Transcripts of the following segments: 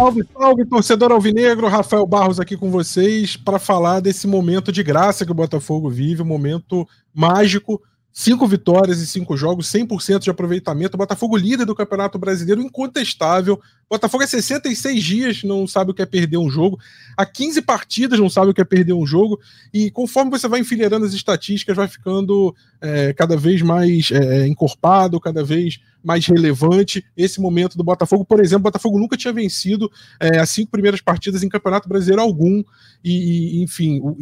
Salve, salve, torcedor alvinegro. Rafael Barros aqui com vocês para falar desse momento de graça que o Botafogo vive, um momento mágico Cinco vitórias em cinco jogos, 100% de aproveitamento. Botafogo líder do Campeonato Brasileiro, incontestável. Botafogo é 66 dias, não sabe o que é perder um jogo. Há 15 partidas, não sabe o que é perder um jogo. E conforme você vai enfileirando as estatísticas, vai ficando é, cada vez mais é, encorpado, cada vez mais relevante. Esse momento do Botafogo, por exemplo, o Botafogo nunca tinha vencido é, as cinco primeiras partidas em Campeonato Brasileiro algum. E, e enfim, o,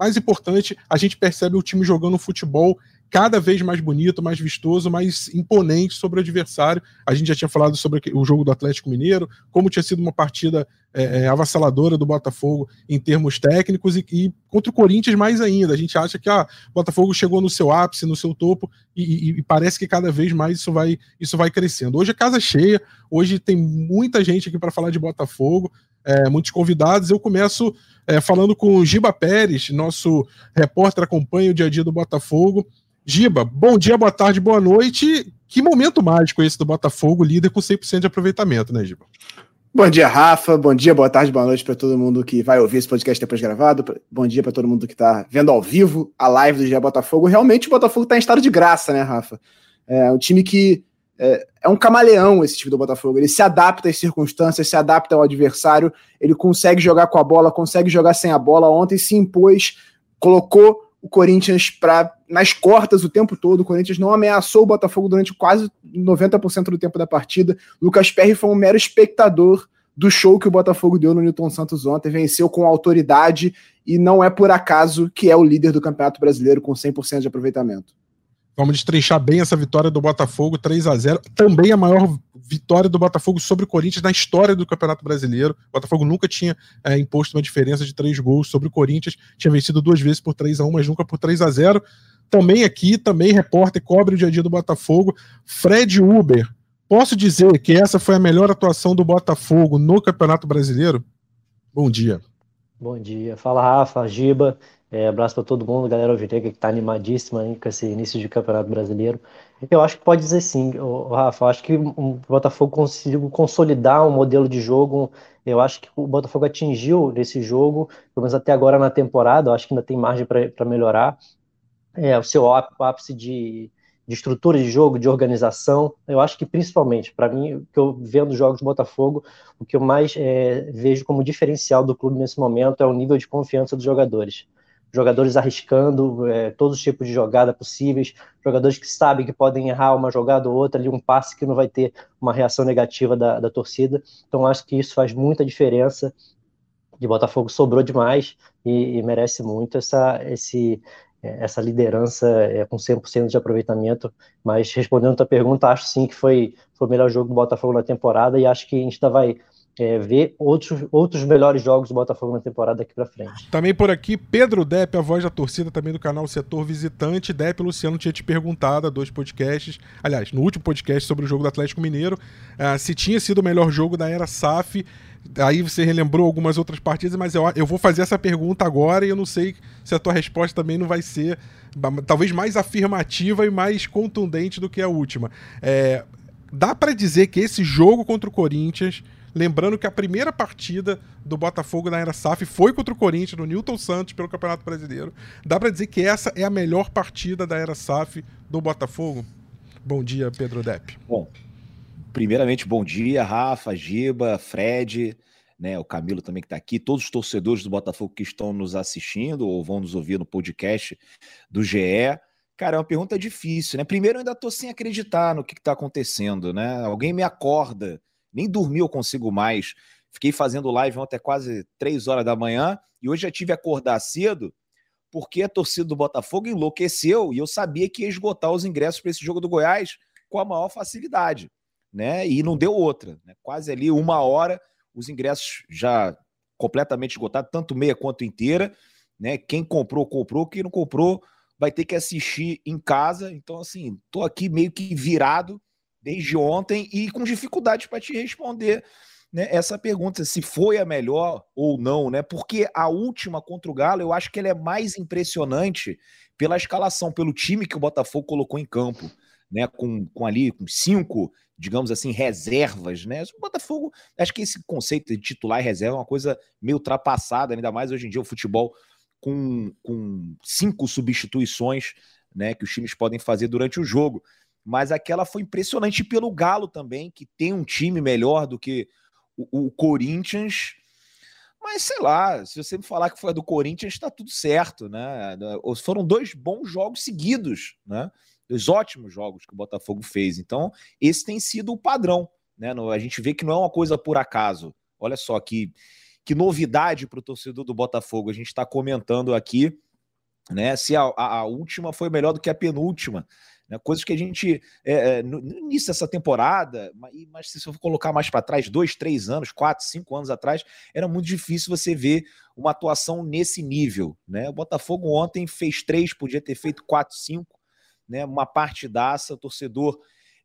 mais importante, a gente percebe o time jogando futebol cada vez mais bonito, mais vistoso, mais imponente sobre o adversário. A gente já tinha falado sobre o jogo do Atlético Mineiro, como tinha sido uma partida é, é, avassaladora do Botafogo em termos técnicos e, e, contra o Corinthians mais ainda. A gente acha que ah, o Botafogo chegou no seu ápice, no seu topo e, e, e, parece que cada vez mais isso vai, isso vai crescendo. Hoje é casa cheia, hoje tem muita gente aqui para falar de Botafogo, é, muitos convidados. Eu começo é, falando com o Giba Pérez, nosso repórter acompanha o dia a dia do Botafogo. Giba, bom dia, boa tarde, boa noite. Que momento mágico esse do Botafogo, líder com 100% de aproveitamento, né, Giba? Bom dia, Rafa. Bom dia, boa tarde, boa noite para todo mundo que vai ouvir esse podcast depois gravado. Bom dia para todo mundo que está vendo ao vivo a live do Dia Botafogo. Realmente o Botafogo está em estado de graça, né, Rafa? É um time que é, é, um camaleão esse time do Botafogo. Ele se adapta às circunstâncias, se adapta ao adversário, ele consegue jogar com a bola, consegue jogar sem a bola. Ontem se impôs, colocou o Corinthians para nas cortas o tempo todo. O Corinthians não ameaçou o Botafogo durante quase 90% do tempo da partida. Lucas Perry foi um mero espectador do show que o Botafogo deu no Newton Santos ontem, venceu com autoridade e não é por acaso que é o líder do Campeonato Brasileiro com 100% de aproveitamento. Vamos destrinchar bem essa vitória do Botafogo, 3 a 0 Também a maior vitória do Botafogo sobre o Corinthians na história do Campeonato Brasileiro. O Botafogo nunca tinha é, imposto uma diferença de três gols sobre o Corinthians. Tinha vencido duas vezes por 3 a 1 mas nunca por 3 a 0 Também aqui, também repórter, cobre o dia a dia do Botafogo. Fred Uber. Posso dizer que essa foi a melhor atuação do Botafogo no Campeonato Brasileiro? Bom dia. Bom dia. Fala, Rafa, Giba. É, abraço para todo mundo, galera alvinega que está animadíssima aí com esse início de Campeonato Brasileiro. Eu acho que pode dizer sim, Rafa. Acho que o Botafogo conseguiu consolidar um modelo de jogo. Eu acho que o Botafogo atingiu nesse jogo, pelo menos até agora na temporada. Eu acho que ainda tem margem para melhorar. É, o seu ápice de, de estrutura de jogo, de organização. Eu acho que principalmente, para mim, o que eu vendo jogos do Botafogo, o que eu mais é, vejo como diferencial do clube nesse momento é o nível de confiança dos jogadores jogadores arriscando é, todos os tipos de jogada possíveis, jogadores que sabem que podem errar uma jogada ou outra, ali um passe que não vai ter uma reação negativa da, da torcida. Então acho que isso faz muita diferença. De Botafogo sobrou demais e, e merece muito essa, esse, é, essa liderança é, com 100% de aproveitamento. Mas respondendo a tua pergunta, acho sim que foi, foi o melhor jogo do Botafogo na temporada e acho que a gente ainda vai é, ver outros, outros melhores jogos do Botafogo na temporada daqui para frente. Também por aqui, Pedro Depp, a voz da torcida também do canal Setor Visitante. Depp, Luciano tinha te perguntado há dois podcasts, aliás, no último podcast sobre o jogo do Atlético Mineiro, uh, se tinha sido o melhor jogo da era SAF. Aí você relembrou algumas outras partidas, mas eu, eu vou fazer essa pergunta agora e eu não sei se a tua resposta também não vai ser talvez mais afirmativa e mais contundente do que a última. É, dá para dizer que esse jogo contra o Corinthians Lembrando que a primeira partida do Botafogo na era SAF foi contra o Corinthians, no Newton Santos, pelo Campeonato Brasileiro. Dá para dizer que essa é a melhor partida da era SAF do Botafogo? Bom dia, Pedro Depp. Bom, primeiramente, bom dia, Rafa, Giba, Fred, né, o Camilo também que está aqui, todos os torcedores do Botafogo que estão nos assistindo ou vão nos ouvir no podcast do GE. Cara, é uma pergunta difícil, né? Primeiro, eu ainda estou sem acreditar no que está acontecendo, né? Alguém me acorda nem dormir eu consigo mais. Fiquei fazendo live ontem quase três horas da manhã e hoje já tive que acordar cedo porque a torcida do Botafogo enlouqueceu e eu sabia que ia esgotar os ingressos para esse jogo do Goiás com a maior facilidade, né? E não deu outra, né? Quase ali uma hora os ingressos já completamente esgotados, tanto meia quanto inteira, né? Quem comprou comprou, quem não comprou vai ter que assistir em casa. Então assim, tô aqui meio que virado desde ontem e com dificuldade para te responder né, essa pergunta, se foi a melhor ou não, né? Porque a última contra o Galo, eu acho que ela é mais impressionante pela escalação, pelo time que o Botafogo colocou em campo, né? Com, com ali com cinco digamos assim, reservas, né? O Botafogo, acho que esse conceito de titular e reserva é uma coisa meio ultrapassada, ainda mais hoje em dia o futebol com, com cinco substituições, né, que os times podem fazer durante o jogo. Mas aquela foi impressionante pelo Galo também, que tem um time melhor do que o, o Corinthians. Mas sei lá, se você me falar que foi a do Corinthians, está tudo certo, né? Foram dois bons jogos seguidos, né? Dois ótimos jogos que o Botafogo fez. Então, esse tem sido o padrão, né? A gente vê que não é uma coisa por acaso. Olha só que, que novidade para o torcedor do Botafogo. A gente está comentando aqui, né? Se a, a, última foi melhor do que a penúltima. Né? Coisas que a gente, é, é no, início dessa temporada, mas, se eu for colocar mais para trás, dois, três anos, quatro, cinco anos atrás, era muito difícil você ver uma atuação nesse nível. Né? O Botafogo ontem fez três, podia ter feito quatro, cinco, né? uma partidaça, o torcedor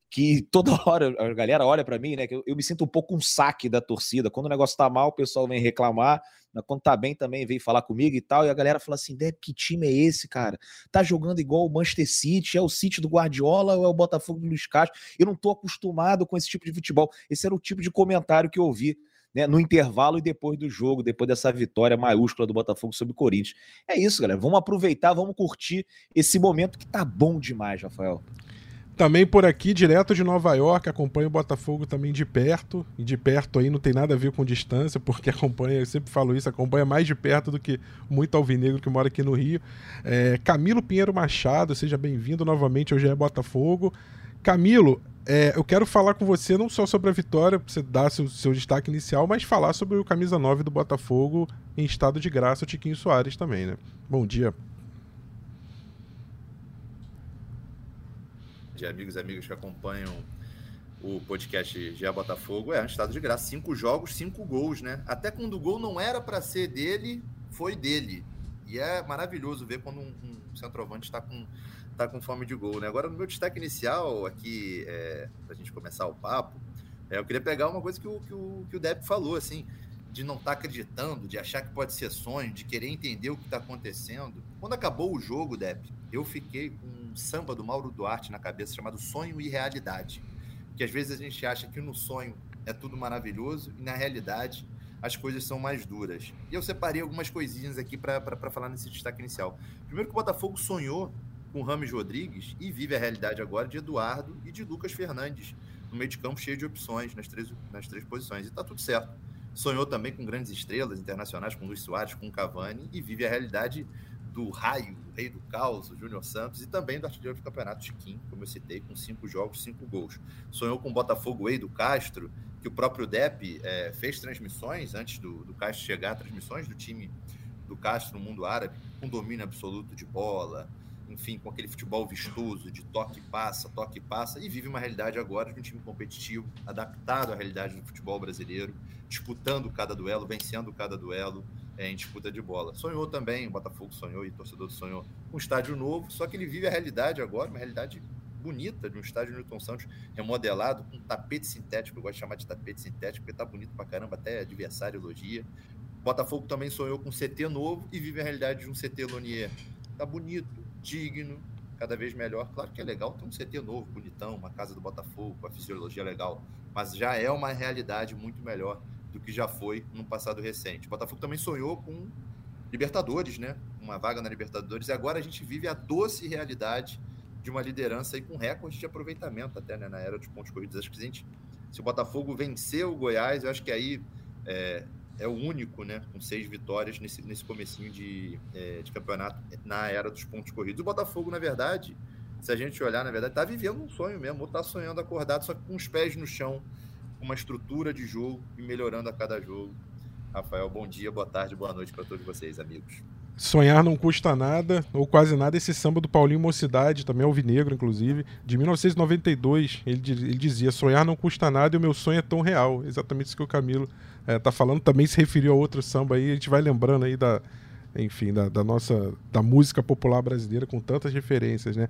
que toda hora a galera olha para mim, né? Que eu, eu, me sinto um pouco um saque da torcida. Quando o negócio tá mal, o pessoal vem reclamar. Quando tá bem também vem falar comigo e tal. E a galera fala assim: Deb, que time é esse, cara? Tá jogando igual o Manchester City? É o City do Guardiola ou é o Botafogo do Luiz Castro? Eu não tô acostumado com esse tipo de futebol. Esse era o tipo de comentário que eu ouvi. Né, no intervalo e depois do jogo, depois dessa vitória maiúscula do Botafogo sobre o Corinthians. É isso, galera. Vamos aproveitar, vamos curtir esse momento que tá bom demais, Rafael. Também por aqui, direto de Nova York, acompanha o Botafogo também de perto. E de perto aí não tem nada a ver com distância, porque acompanha, eu sempre falo isso, acompanha mais de perto do que muito alvinegro que mora aqui no Rio. É, Camilo Pinheiro Machado, seja bem-vindo novamente ao GE Botafogo. Camilo, é, eu quero falar com você não só sobre a vitória, você dar seu, seu destaque inicial, mas falar sobre o camisa 9 do Botafogo em estado de graça, o Tiquinho Soares também, né? Bom dia. De amigos e amigas que acompanham o podcast GE Botafogo, é um estado de graça. Cinco jogos, cinco gols, né? Até quando o gol não era para ser dele, foi dele. E é maravilhoso ver quando um, um centroavante está com, tá com fome de gol, né? Agora, no meu destaque inicial, aqui, é, para a gente começar o papo, é, eu queria pegar uma coisa que o, que o, que o Depp falou, assim, de não estar tá acreditando, de achar que pode ser sonho, de querer entender o que está acontecendo. Quando acabou o jogo, Depp, eu fiquei com samba do Mauro Duarte na cabeça chamado Sonho e Realidade. Que às vezes a gente acha que no sonho é tudo maravilhoso e na realidade as coisas são mais duras. E eu separei algumas coisinhas aqui para falar nesse destaque inicial. Primeiro que o Botafogo sonhou com Rames Rodrigues e vive a realidade agora de Eduardo e de Lucas Fernandes no meio de campo cheio de opções nas três, nas três posições. E está tudo certo. Sonhou também com grandes estrelas internacionais, com Luiz Soares, com Cavani, e vive a realidade do Raio, o Rei do Caos, o Júnior Santos, e também do artilheiro do campeonato, Chiquinho, como eu citei, com cinco jogos, cinco gols. Sonhou com o Botafogo Ei do Castro, que o próprio Depp é, fez transmissões, antes do, do Castro chegar, transmissões do time do Castro no mundo árabe, com domínio absoluto de bola, enfim, com aquele futebol vistoso de toque passa, toque passa, e vive uma realidade agora de um time competitivo, adaptado à realidade do futebol brasileiro, disputando cada duelo, vencendo cada duelo em disputa de bola. Sonhou também, o Botafogo sonhou e o torcedor sonhou um estádio novo, só que ele vive a realidade agora, uma realidade bonita de um estádio Newton Santos remodelado com tapete sintético, eu gosto de chamar de tapete sintético, porque tá bonito pra caramba, até adversário elogia. Botafogo também sonhou com um CT novo e vive a realidade de um CT Lonier. Tá bonito, digno, cada vez melhor. Claro que é legal ter um CT novo, bonitão, uma casa do Botafogo, com a fisiologia legal, mas já é uma realidade muito melhor do que já foi no passado recente. O Botafogo também sonhou com Libertadores, né? Uma vaga na Libertadores, e agora a gente vive a doce realidade de uma liderança aí com recorde de aproveitamento até né, na era dos pontos corridos. Acho que a gente, se o Botafogo vencer o Goiás, eu acho que aí é, é o único, né, com seis vitórias nesse, nesse comecinho de, é, de campeonato na era dos pontos corridos. O Botafogo, na verdade, se a gente olhar, na verdade, está vivendo um sonho mesmo, ou está sonhando acordado, só com os pés no chão, uma estrutura de jogo e melhorando a cada jogo. Rafael, bom dia, boa tarde, boa noite para todos vocês, amigos. Sonhar não custa nada, ou quase nada, esse samba do Paulinho Mocidade, também alvinegro, inclusive, de 1992, ele, ele dizia, sonhar não custa nada e o meu sonho é tão real. Exatamente isso que o Camilo é, tá falando, também se referiu a outro samba aí, a gente vai lembrando aí da, enfim, da, da nossa, da música popular brasileira com tantas referências, né?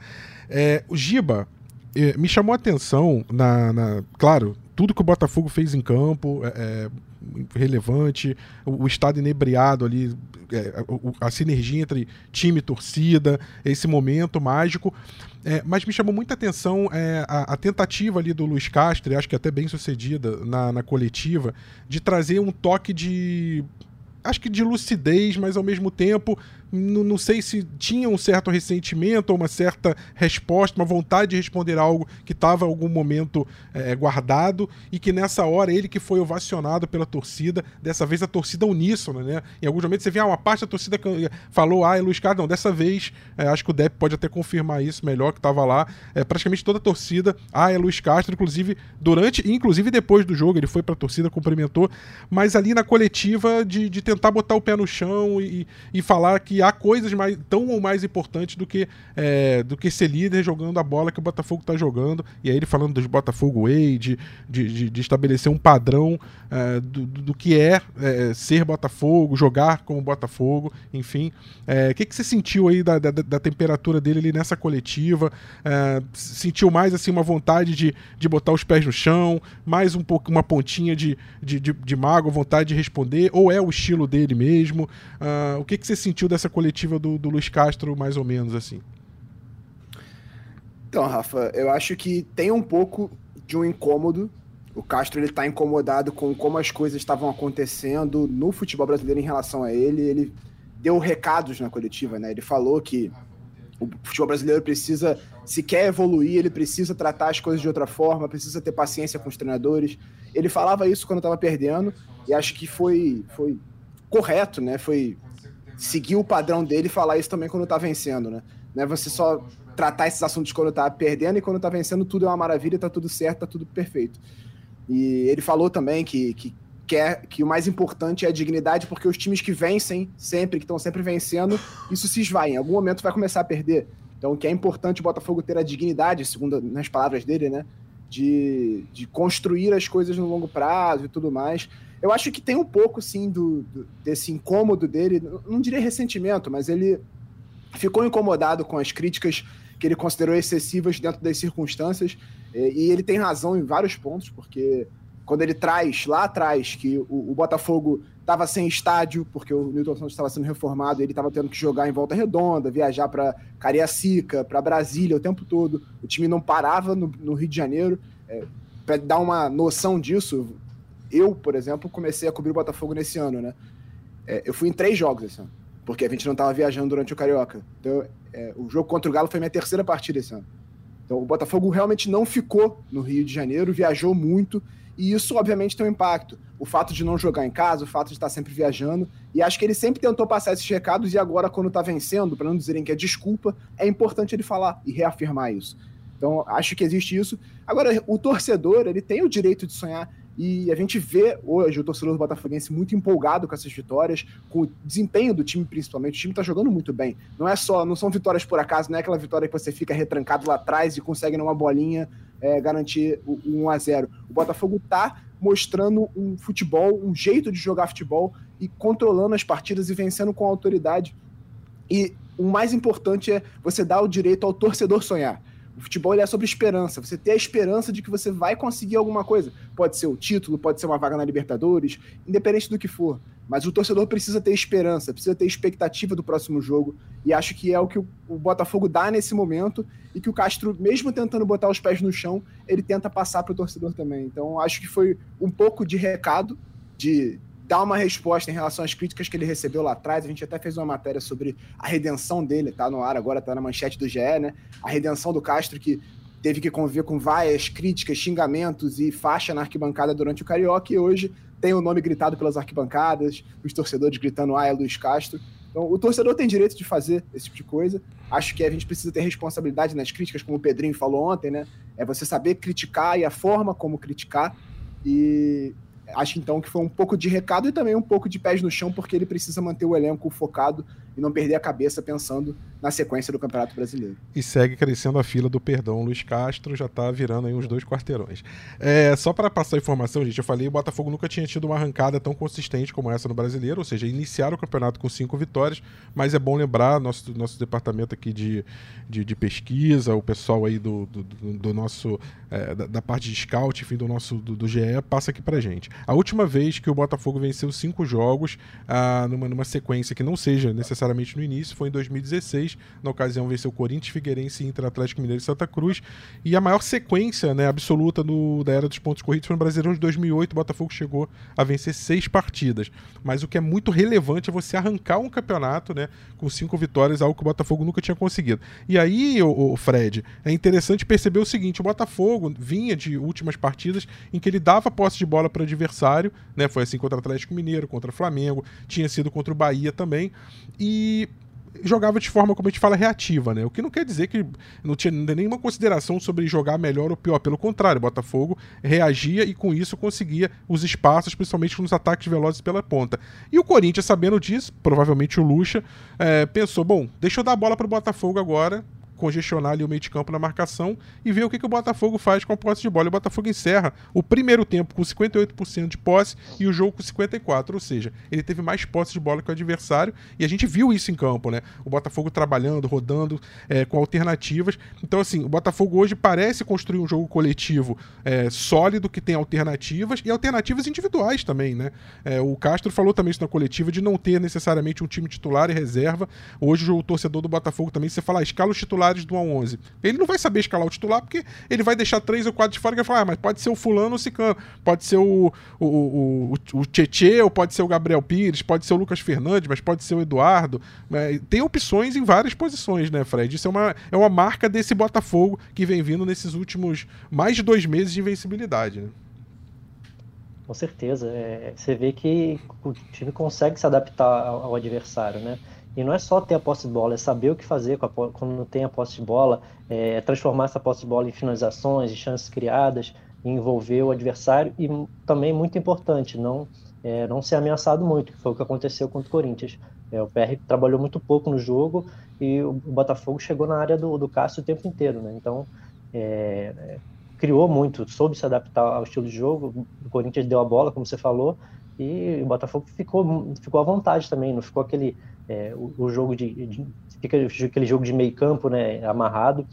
É, o Giba, é, me chamou a atenção, na, na, claro, tudo que o Botafogo fez em campo, é, é relevante, o, o, estado inebriado ali, é, a, a, sinergia entre time e torcida, esse momento mágico. É, mas me chamou muita atenção é, a, a, tentativa ali do Luiz Castro, acho que até bem sucedida na, na coletiva, de trazer um toque de acho que de lucidez, mas ao mesmo tempo não sei se tinha um certo ressentimento ou uma certa resposta, uma vontade de responder algo que estava em algum momento é, guardado e que nessa hora ele que foi ovacionado pela torcida, dessa vez a torcida uníssona, né? Em alguns momentos você vê, ah, uma parte da torcida falou, ah, é Luiz Carlos, não, dessa vez, é, acho que o Depp pode até confirmar isso melhor que estava lá, é, praticamente toda a torcida, ah, é Luiz Castro, inclusive durante, inclusive depois do jogo, ele foi para a torcida, cumprimentou, mas ali na coletiva de, de tentar botar o pé no chão e, e falar que há coisas mais, tão ou mais importantes do que, é, do que ser líder jogando a bola que o Botafogo está jogando. E aí ele falando dos Botafogo Way, de, de, de estabelecer um padrão é, do, do que é, é, ser Botafogo, jogar como Botafogo, enfim. É, o que, que você sentiu aí da, da, da temperatura dele ali nessa coletiva? É, sentiu mais assim uma vontade de, de botar os pés no chão, mais um pouco uma pontinha de, de, de, de mago, vontade de responder, ou é o estilo dele mesmo? Uh, o que, que você sentiu dessa coletiva do, do Luiz Castro, mais ou menos assim? Então, Rafa, eu acho que tem um pouco de um incômodo. O Castro ele está incomodado com como as coisas estavam acontecendo no futebol brasileiro em relação a ele. Ele deu recados na coletiva, né? Ele falou que o futebol brasileiro precisa, se quer evoluir, ele precisa tratar as coisas de outra forma, precisa ter paciência com os treinadores. Ele falava isso quando estava perdendo e acho que foi, foi correto, né? Foi seguir o padrão dele e falar isso também quando tá vencendo, né? Não é você só tratar esses assuntos quando tá perdendo e quando tá vencendo tudo é uma maravilha, tá tudo certo, tá tudo perfeito. E ele falou também que, que quer que o mais importante é a dignidade, porque os times que vencem sempre, que estão sempre vencendo, isso se esvai. Em algum momento vai começar a perder. Então, que é importante o Botafogo ter a dignidade, segundo nas palavras dele, né? De, de construir as coisas no longo prazo e tudo mais. Eu acho que tem um pouco, sim, do, do, desse incômodo dele, não diria ressentimento, mas ele ficou incomodado com as críticas que ele considerou excessivas dentro das circunstâncias, e, ele tem razão em vários pontos, porque quando ele traz lá atrás que o, o Botafogo estava sem estádio, porque o Newton Santos estava sendo reformado, ele estava tendo que jogar em volta redonda, viajar para Cariacica, para Brasília o tempo todo, o time não parava no, no Rio de Janeiro. É, para dar uma noção disso, eu, por exemplo, comecei a cobrir o Botafogo nesse ano, né? É, eu fui em três jogos esse ano, porque a gente não estava viajando durante o Carioca. Então, é, o jogo contra o Galo foi minha terceira partida esse ano. Então, o Botafogo realmente não ficou no Rio de Janeiro, viajou muito, e isso, obviamente, tem um impacto. O fato de não jogar em casa, o fato de estar sempre viajando, e acho que ele sempre tentou passar esses recados, e agora, quando está vencendo, para não dizerem que é desculpa, é importante ele falar e reafirmar isso. Então, acho que existe isso. Agora, o torcedor, ele tem o direito de sonhar. E a gente vê hoje o torcedor do Botafoguense muito empolgado com essas vitórias, com o desempenho do time principalmente. O time está jogando muito bem. Não é só, não são vitórias por acaso, não é aquela vitória que você fica retrancado lá atrás e consegue numa bolinha é, garantir o, 1 a 0 O Botafogo está mostrando um futebol, um jeito de jogar futebol e controlando as partidas e vencendo com autoridade. E o mais importante é você dar o direito ao torcedor sonhar. O futebol é sobre esperança. Você ter a esperança de que você vai conseguir alguma coisa. Pode ser o título, pode ser uma vaga na Libertadores, independente do que for. Mas o torcedor precisa ter esperança, precisa ter expectativa do próximo jogo. E acho que é o que o, Botafogo dá nesse momento e que o Castro, mesmo tentando botar os pés no chão, ele tenta passar para o torcedor também. Então acho que foi um pouco de recado, de, dar uma resposta em relação às críticas que ele recebeu lá atrás. A gente até fez uma matéria sobre a redenção dele, tá no ar agora, tá na manchete do GE, né? A redenção do Castro, que teve que conviver com várias críticas, xingamentos e faixa na arquibancada durante o Carioca, e hoje tem o nome gritado pelas arquibancadas, os torcedores gritando, ah, é Luiz Castro. Então, o torcedor tem direito de fazer esse tipo de coisa. Acho que a gente precisa ter responsabilidade nas críticas, como o Pedrinho falou ontem, né? É você saber criticar e a forma como criticar. E acho então que foi um pouco de recado e também um pouco de pés no chão, porque ele precisa manter o elenco focado e não perder a cabeça pensando na sequência do Campeonato Brasileiro. E segue crescendo a fila do perdão. Luiz Castro já tá virando aí uns dois quarteirões. É, só para passar a informação, gente, eu falei, o Botafogo nunca tinha tido uma arrancada tão consistente como essa no Brasileiro, ou seja, iniciar o campeonato com cinco vitórias, mas é bom lembrar, nosso, nosso departamento aqui de, de, de pesquisa, o pessoal aí do, do, do nosso, é, da, da, parte de scout, enfim, do nosso, do, do, GE, passa aqui pra gente. A última vez que o Botafogo venceu cinco jogos ah, numa, numa sequência que não seja necessariamente no início, foi em 2016, na ocasião venceu Corinthians, Figueirense, Inter, Atlético Mineiro e Santa Cruz. E a maior sequência né, absoluta da era dos pontos corridos foi no Brasileirão de 2008. O Botafogo chegou a vencer seis partidas. Mas o que é muito relevante é você arrancar um campeonato né, com cinco vitórias, algo que o Botafogo nunca tinha conseguido. E aí, o, o Fred, é interessante perceber o seguinte: o Botafogo vinha de últimas partidas em que ele dava posse de bola para o adversário, né? Foi assim contra o Atlético Mineiro, contra o Flamengo, tinha sido contra o Bahia também. E jogava de forma, como a gente fala, reativa, né? O que não quer dizer que não tinha nenhuma consideração sobre jogar melhor ou pior. Pelo contrário, o Botafogo reagia e com isso conseguia os espaços, principalmente nos ataques velozes pela ponta. E o Corinthians, sabendo disso, provavelmente o Lucha, é, pensou: bom, deixa eu dar a bola para o Botafogo agora, congestionar ali o meio de campo na marcação e ver o que, que o Botafogo faz com a posse de bola. O Botafogo encerra o primeiro tempo com 58% de posse e o jogo com 54%, ou seja, ele teve mais posse de bola que o adversário e a gente viu isso em campo, né? O Botafogo trabalhando, rodando é, com alternativas. Então, assim, o Botafogo hoje parece construir um jogo coletivo é, sólido que tem alternativas e alternativas individuais também, né? É, o Castro falou também isso na coletiva de não ter necessariamente um time titular e reserva. Hoje o torcedor do Botafogo também, você fala, escala os titulares titulares do 1 a 11. Ele não vai saber escalar o titular porque ele vai deixar três ou quatro de fora e vai falar, ah, mas pode ser o fulano ou o cicano, pode ser o, o, o, o Tietê, ou pode ser o Gabriel Pires, pode ser o Lucas Fernandes, mas pode ser o Eduardo. É, tem opções em várias posições, né, Fred? Isso é uma, é uma marca desse Botafogo que vem vindo nesses últimos mais de dois meses de invencibilidade, né? Com certeza. É, você vê que o time consegue se adaptar ao, ao adversário, né? E não é só ter a posse de bola, é saber o que fazer a, quando tem a posse de bola, é transformar essa posse de bola em finalizações, em chances criadas, envolver o adversário e também muito importante, não é, não ser ameaçado muito, que foi o que aconteceu contra o Corinthians. É, o PR trabalhou muito pouco no jogo e o, o Botafogo chegou na área do, do Cássio o tempo inteiro, né? Então é, é criou muito, soube se adaptar ao estilo de jogo. O Corinthians deu a bola, como você falou, e o Botafogo ficou, ficou à vontade também, não ficou aquele é, o, o, jogo de, de, fica aquele jogo de meio campo, né, amarrado.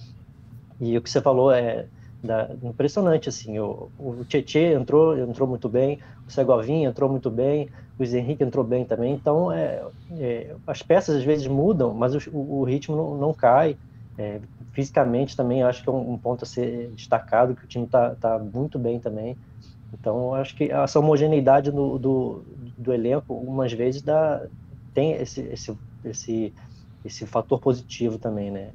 E o que você falou é da, impressionante assim. O, o Tietê entrou, entrou muito bem, o Segovinha entrou muito bem, o Luiz Henrique entrou bem também. Então, é, é as peças às vezes mudam, mas o, o ritmo não, não cai. É, fisicamente também acho que é um, um, ponto a ser destacado, que o time está tá muito bem também. Então, acho que essa homogeneidade do, do, do elenco, umas vezes, dá, tem esse, esse, esse, esse fator positivo também, né?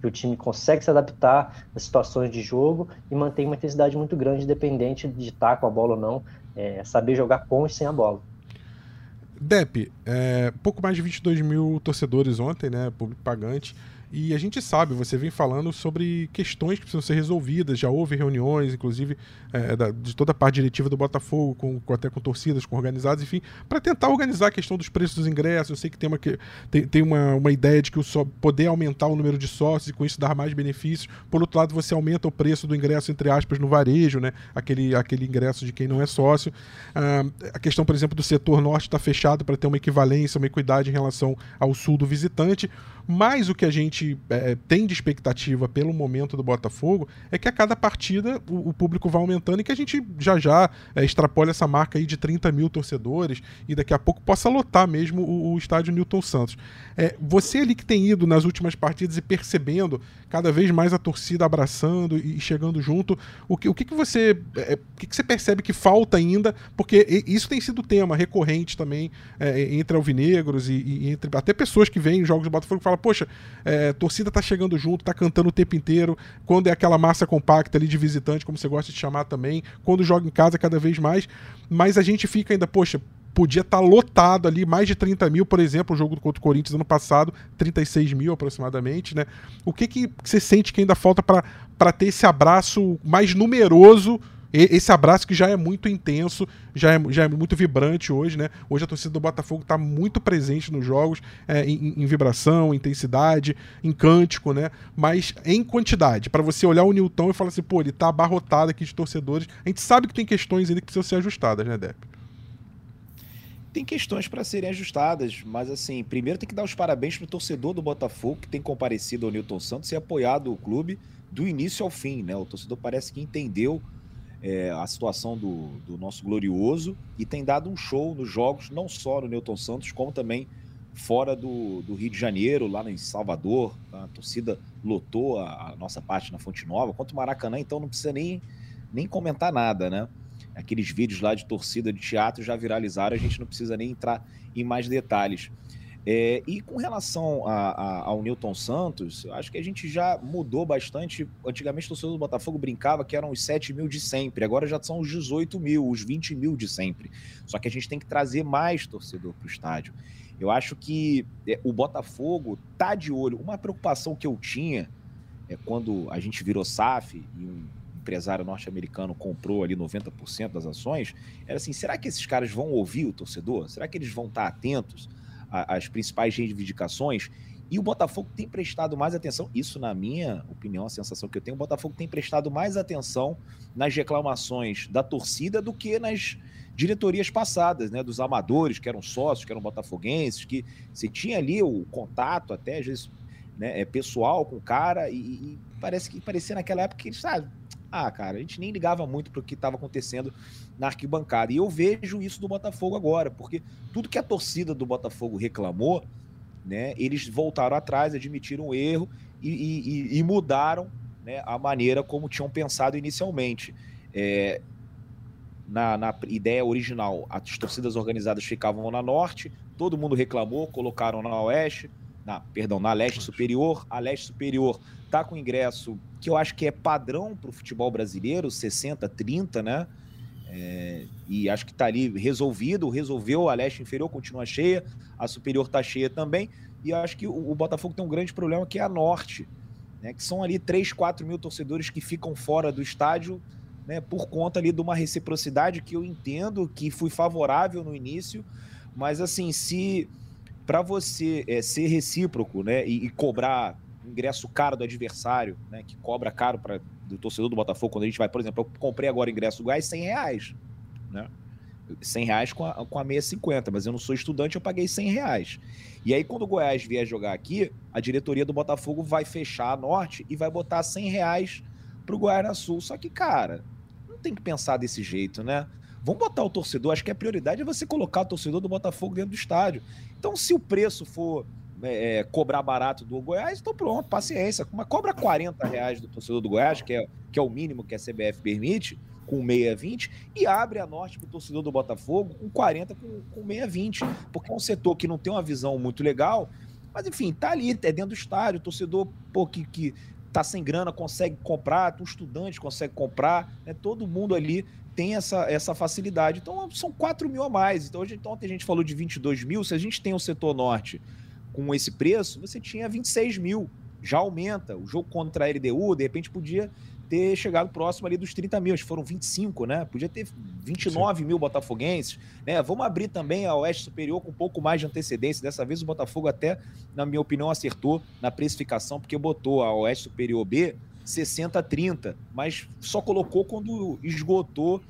Que o time consegue se adaptar às situações de jogo e mantém uma intensidade muito grande, independente de estar com a bola ou não, é, saber jogar com e sem a bola. Dep, é, pouco mais de 22 mil torcedores ontem, né? Público pagante. E a gente sabe, você vem falando sobre questões que precisam ser resolvidas, já houve reuniões, inclusive, é, da, de toda a parte diretiva do Botafogo, com, com até com torcidas, com organizados, enfim, para tentar organizar a questão dos preços dos ingressos. Eu sei que tem uma, que, tem, tem uma, uma ideia de que o só poder aumentar o número de sócios e com isso dar mais benefícios. Por outro lado, você aumenta o preço do ingresso, entre aspas, no varejo, né? aquele, aquele ingresso de quem não é sócio. Ah, a questão, por exemplo, do setor norte está fechado para ter uma equivalência, uma equidade em relação ao sul do visitante. Mas o que a gente é, tem de expectativa pelo momento do Botafogo é que a cada partida o, o público vai aumentando e que a gente já já é, extrapole essa marca aí de 30 mil torcedores e daqui a pouco possa lotar mesmo o, o estádio Newton Santos. É, você ali que tem ido nas últimas partidas e percebendo cada vez mais a torcida abraçando e chegando junto, o que, o que, que você é, o que, que você percebe que falta ainda? Porque isso tem sido tema recorrente também é, entre alvinegros e, e, entre até pessoas que vêm em jogos do Botafogo e fala, poxa, é, torcida tá chegando junto, tá cantando o tempo inteiro. Quando é aquela massa compacta ali de visitante, como você gosta de chamar também. Quando joga em casa, cada vez mais. Mas a gente fica ainda, poxa, podia estar tá lotado ali, mais de 30 mil, por exemplo, o jogo contra o Corinthians ano passado, 36 mil aproximadamente, né? O que, que você sente que ainda falta para ter esse abraço mais numeroso esse abraço que já é muito intenso, já é, já é muito vibrante hoje, né? Hoje a torcida do Botafogo está muito presente nos jogos, é, em, em, vibração, intensidade, em cântico, né? Mas em quantidade. Para você olhar o Newton e falar assim, pô, ele tá abarrotado aqui de torcedores. A gente sabe que tem questões ainda que precisam ser ajustadas, né, Depp? Tem questões para serem ajustadas, mas assim, primeiro tem que dar os parabéns pro torcedor do Botafogo que tem comparecido ao Newton Santos e apoiado o clube do início ao fim, né? O torcedor parece que entendeu é, a situação do, do, nosso glorioso e tem dado um show nos jogos, não só no Newton Santos, como também fora do, do Rio de Janeiro, lá em Salvador. A torcida lotou a, a, nossa parte na Fonte Nova, quanto Maracanã, então não precisa nem, nem comentar nada, né? Aqueles vídeos lá de torcida de teatro já viralizaram, a gente não precisa nem entrar em mais detalhes. É, e com relação a, a, ao Newton Santos, eu acho que a gente já mudou bastante. Antigamente o torcedor do Botafogo brincava que eram os 7 mil de sempre, agora já são os 18 mil, os 20 mil de sempre. Só que a gente tem que trazer mais torcedor para o estádio. Eu acho que é, o Botafogo tá de olho. Uma preocupação que eu tinha é quando a gente virou SAF e um empresário norte-americano comprou ali 90% das ações, era assim: será que esses caras vão ouvir o torcedor? Será que eles vão estar atentos? as principais reivindicações. E o Botafogo tem prestado mais atenção, isso na minha opinião, a sensação que eu tenho, o Botafogo tem prestado mais atenção nas reclamações da torcida do que nas diretorias passadas, né, dos amadores que eram sócios, que eram botafoguenses, que você tinha ali o contato até às vezes né, é, pessoal com o cara e, e parece que parecia naquela época que eles, sabe, ah, cara, a gente nem ligava muito para o que estava acontecendo na arquibancada. E eu vejo isso do Botafogo agora, porque tudo que a torcida do Botafogo reclamou, né, eles voltaram atrás, admitiram o erro e, e, e mudaram né, a maneira como tinham pensado inicialmente. É, na, na, ideia original, as torcidas organizadas ficavam na norte, todo mundo reclamou, colocaram na oeste, na, perdão, na leste superior. A leste superior tá com ingresso que eu acho que é padrão para o futebol brasileiro, 60, 30, né? É, e acho que está ali resolvido, resolveu, a leste inferior continua cheia, a superior está cheia também, e acho que o, Botafogo tem um grande problema que é a norte, né, que são ali 3, 4 mil torcedores que ficam fora do estádio, né, por conta ali de uma reciprocidade que eu entendo que fui favorável no início, mas assim, se para você é, ser recíproco né, e, e cobrar ingresso caro do adversário, né, que cobra caro para do torcedor do Botafogo, quando a gente vai, por exemplo, eu comprei agora ingresso do Gás 100 reais, né? 100 reais com a, com a meia 50, mas eu não sou estudante, eu paguei 100 reais. E aí, quando o Goiás vier jogar aqui, a diretoria do Botafogo vai fechar a norte e vai botar 100 reais pro Goiás na Sul. Só que, cara, não tem que pensar desse jeito, né? Vamos botar o torcedor, acho que a prioridade é você colocar o torcedor do Botafogo dentro do estádio. Então, se o preço for é, é, cobrar barato do Goiás, então pronto, paciência. Mas cobra 40 reais do torcedor do Goiás, que é, que é o mínimo que a CBF permite, com 620, e abre a norte para o torcedor do Botafogo com 40 com, com 620. Porque é um setor que não tem uma visão muito legal, mas enfim, tá ali, é dentro do estádio, o torcedor pô, que, que tá sem grana consegue comprar, um estudante consegue comprar, né? todo mundo ali tem essa, essa facilidade. Então são 4 mil a mais. Então, hoje, ontem a gente falou de 22 mil, se a gente tem o setor norte com esse preço, você tinha 26 mil. Já aumenta. O jogo contra a LDU, de repente, podia ter chegado próximo ali dos 30 mil. Acho que foram 25, né? Podia ter 29 Sim. mil botafoguenses. Né? Vamos abrir também a Oeste Superior com um pouco mais de antecedência. Dessa vez o Botafogo até, na minha opinião, acertou na precificação, porque botou a Oeste Superior B 60-30, mas só colocou quando esgotou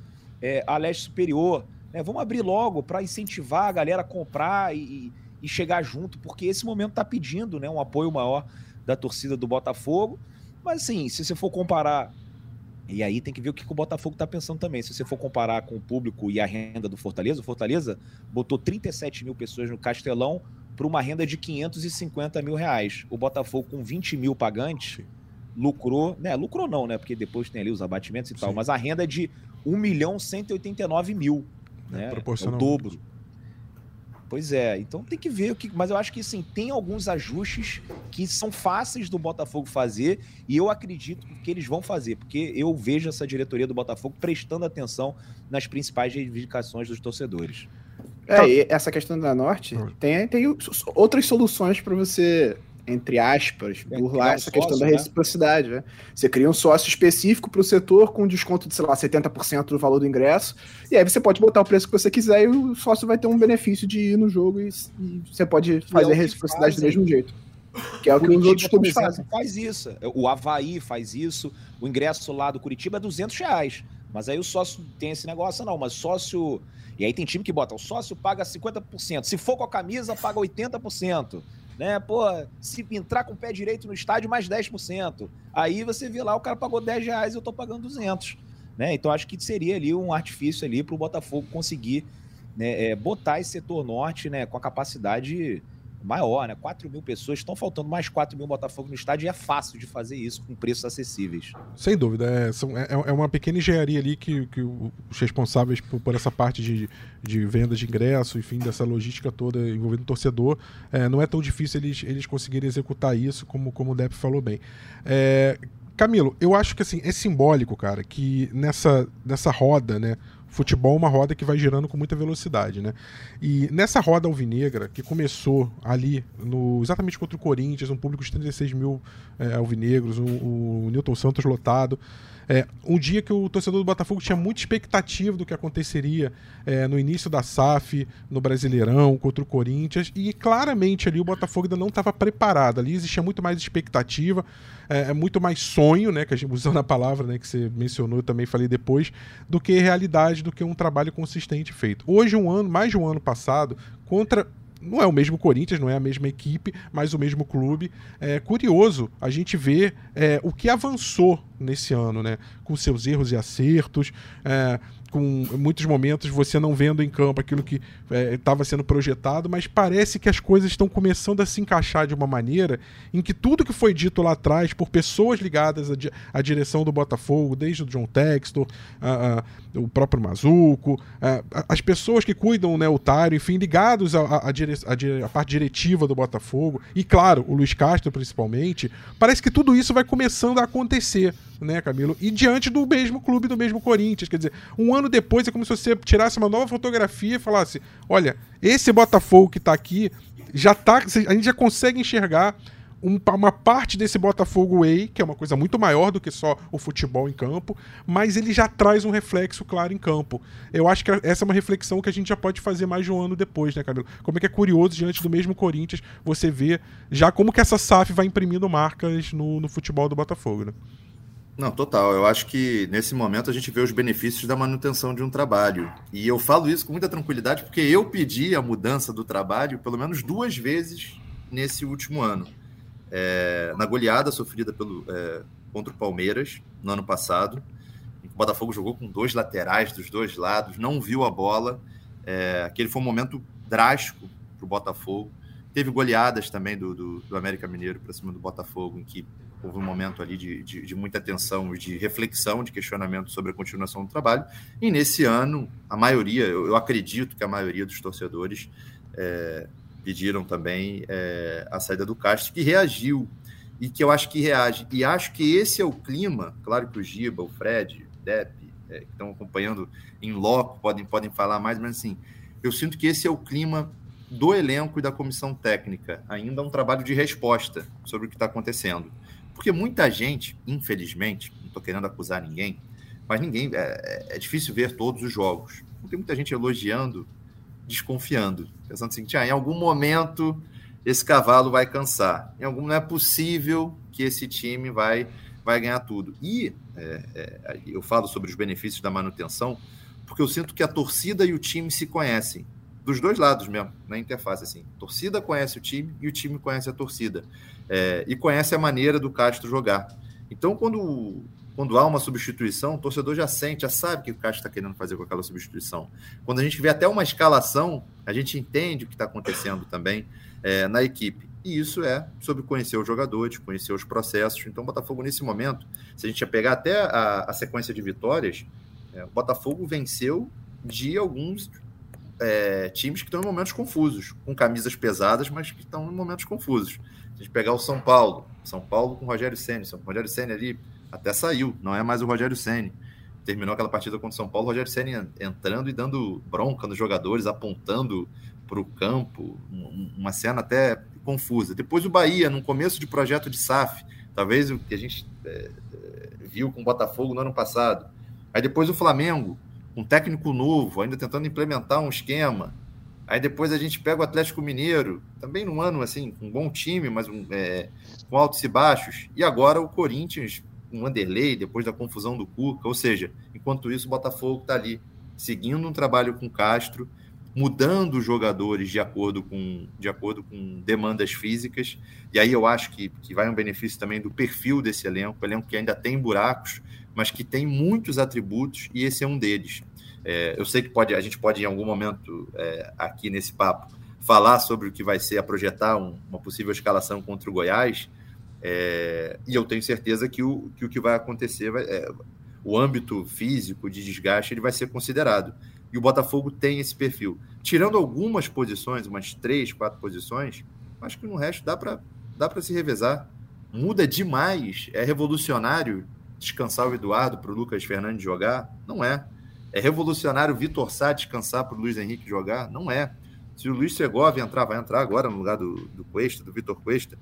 é, a Leste Superior. Né? Vamos abrir logo para incentivar a galera a comprar e, e chegar junto, porque esse momento está pedindo né, um apoio maior da torcida do Botafogo. Mas assim, se você for comparar. E aí tem que ver o que, que o Botafogo está pensando também. Se você for comparar com o público e a renda do Fortaleza, o Fortaleza botou 37 mil pessoas no Castelão para uma renda de 550 mil reais. O Botafogo, com 20 mil pagantes, lucrou, né? Lucrou não, né? Porque depois tem ali os abatimentos e Sim. tal, mas a renda é de 1 milhão 189 mil. É, né? É o dobro. Pois é, então tem que ver o que. Mas eu acho que assim, tem alguns ajustes que são fáceis do Botafogo fazer e eu acredito que eles vão fazer, porque eu vejo essa diretoria do Botafogo prestando atenção nas principais reivindicações dos torcedores. É, e essa questão da Norte tem, tem outras soluções para você entre aspas, é, burlar essa questão da né? reciprocidade. Né? Você cria um sócio específico para o setor com desconto de, sei lá, 70% do valor do ingresso, e aí você pode botar o preço que você quiser e o sócio vai ter um benefício de ir no jogo e, e você pode fazer é a reciprocidade do mesmo jeito. Que é o que os outros clubes fazem. Faz isso. O Havaí faz isso. O ingresso lá do Curitiba é 200 reais. Mas aí o sócio tem esse negócio, não. Mas sócio. E aí tem time que bota: o sócio paga 50%. Se for com a camisa, paga 80% né? Pô, se entrar com o pé direito no estádio, mais 10%. Aí você vê lá, o cara pagou 10 reais e eu tô pagando 200. Né? Então acho que seria ali um artifício ali para o Botafogo conseguir né, é, botar esse setor norte né, com a capacidade maior, né? 4 mil pessoas, estão faltando mais 4 mil Botafogo no estádio e é fácil de fazer isso com preços acessíveis. Sem dúvida, é, é, é uma pequena engenharia ali que, que os responsáveis por, por, essa parte de, de venda de ingresso, enfim, dessa logística toda envolvendo o torcedor, é, não é tão difícil eles, eles conseguirem executar isso, como, como o Depp falou bem. É, Camilo, eu acho que assim, é simbólico, cara, que nessa, nessa roda, né? Futebol é uma roda que vai girando com muita velocidade, né? E nessa roda alvinegra, que começou ali, no, exatamente contra o Corinthians, um público de 36 mil é, alvinegros, o, o Newton Santos lotado, é, um dia que o torcedor do Botafogo tinha muita expectativa do que aconteceria é, no início da SAF, no Brasileirão, contra o Corinthians, e claramente ali o Botafogo ainda não estava preparado. Ali existia muito mais expectativa, é, é, muito mais sonho, né, que a gente usando a palavra, né, que você mencionou, eu também falei depois, do que realidade, do que um trabalho consistente feito. Hoje, um ano, mais de um ano passado, contra não é o mesmo Corinthians, não é a mesma equipe, mas o mesmo clube. É curioso a gente ver é, o que avançou nesse ano, né? Com seus erros e acertos. É, com muitos momentos você não vendo em campo aquilo que estava é, sendo projetado, mas parece que as coisas estão começando a se encaixar de uma maneira em que tudo que foi dito lá atrás por pessoas ligadas à, di à direção do Botafogo, desde o John Textor, a, a, o próprio Mazuco, as pessoas que cuidam, né, o Tário, enfim, ligados à, dire parte diretiva do Botafogo, e claro, o Luiz Castro principalmente, parece que tudo isso vai começando a acontecer né, Camilo? E diante do mesmo clube, do mesmo Corinthians. Quer dizer, um ano depois é como se você tirasse uma nova fotografia e falasse: olha, esse Botafogo que tá aqui já tá. A gente já consegue enxergar um, uma parte desse Botafogo Way, que é uma coisa muito maior do que só o futebol em campo, mas ele já traz um reflexo claro em campo. Eu acho que essa é uma reflexão que a gente já pode fazer mais de um ano depois, né, Camilo? Como é que é curioso, diante do mesmo Corinthians, você vê já como que essa SAF vai imprimindo marcas no, no futebol do Botafogo, né? Não, total. Eu acho que nesse momento a gente vê os benefícios da manutenção de um trabalho. E eu falo isso com muita tranquilidade porque eu pedi a mudança do trabalho pelo menos duas vezes nesse último ano. É, na goleada sofrida pelo, é, contra o Palmeiras no ano passado, o Botafogo jogou com dois laterais dos dois lados, não viu a bola. É, aquele foi um momento drástico para o Botafogo. Teve goleadas também do, do, do América Mineiro para cima do Botafogo, em que houve um momento ali de, de, de muita atenção, de reflexão, de questionamento sobre a continuação do trabalho. E nesse ano, a maioria, eu, eu acredito que a maioria dos torcedores é, pediram também é, a saída do Castro, que reagiu e que eu acho que reage. E acho que esse é o clima, claro que o Giba, o Fred, o Depp, é, que estão acompanhando em loco, podem, podem falar mais, mas assim, eu sinto que esse é o clima do elenco e da comissão técnica. Ainda um trabalho de resposta sobre o que está acontecendo. Porque muita gente, infelizmente, não estou querendo acusar ninguém, mas ninguém. É, é, difícil ver todos os jogos. Tem muita gente elogiando, desconfiando, pensando assim: ah, em algum momento esse cavalo vai cansar. Em algum não é possível que esse time vai vai ganhar tudo. E é, é, eu falo sobre os benefícios da manutenção, porque eu sinto que a torcida e o time se conhecem dos dois lados mesmo, na interface, assim. A torcida conhece o time e o time conhece a torcida. É, e conhece a maneira do Castro jogar. Então, quando, quando há uma substituição, o torcedor já sente, já sabe o que o Castro está querendo fazer com aquela substituição. Quando a gente vê até uma escalação, a gente entende o que está acontecendo também é, na equipe. E isso é sobre conhecer os jogadores, conhecer os processos. Então, o Botafogo, nesse momento, se a gente ia pegar até a, a sequência de vitórias, é, o Botafogo venceu de alguns é, times que estão em momentos confusos, com camisas pesadas, mas que estão em momentos confusos. Se a gente pegar o São Paulo, São Paulo com o Rogério Senna, o Rogério Senna ali até saiu, não é mais o Rogério Senna. Terminou aquela partida contra o São Paulo, o Rogério Senna entrando e dando bronca nos jogadores, apontando para o campo, uma cena até confusa. Depois o Bahia, no começo de projeto de SAF, talvez o que a gente é, é, viu com o Botafogo no ano passado. Aí depois o Flamengo, um técnico novo, ainda tentando implementar um esquema. Aí depois a gente pega o Atlético Mineiro, também num ano assim, com um bom time, mas um, é, com altos e baixos. E agora o Corinthians, com um Anderlei, depois da confusão do Cuca. Ou seja, enquanto isso, o Botafogo está ali, seguindo um trabalho com Castro, mudando os jogadores de acordo com, de acordo com demandas físicas. E aí eu acho que, que vai um benefício também do perfil desse elenco, elenco que ainda tem buracos, mas que tem muitos atributos, e esse é um deles. É, eu sei que pode, a gente pode, em algum momento, é, aqui nesse papo, falar sobre o que vai ser a projetar um, uma possível escalação contra o Goiás, é, e eu tenho certeza que o que, o que vai acontecer, vai, é, o âmbito físico de desgaste, ele vai ser considerado. E o Botafogo tem esse perfil. Tirando algumas posições, umas três, quatro posições, acho que no resto dá para dá se revezar. Muda demais. É revolucionário descansar o Eduardo para o Lucas Fernandes jogar? Não é. É revolucionário o Vitor Sá descansar para o Luiz Henrique jogar? Não é. Se o Luiz Segovia entrar, vai entrar agora no lugar do, do Cuesta, do Vitor Cuesta,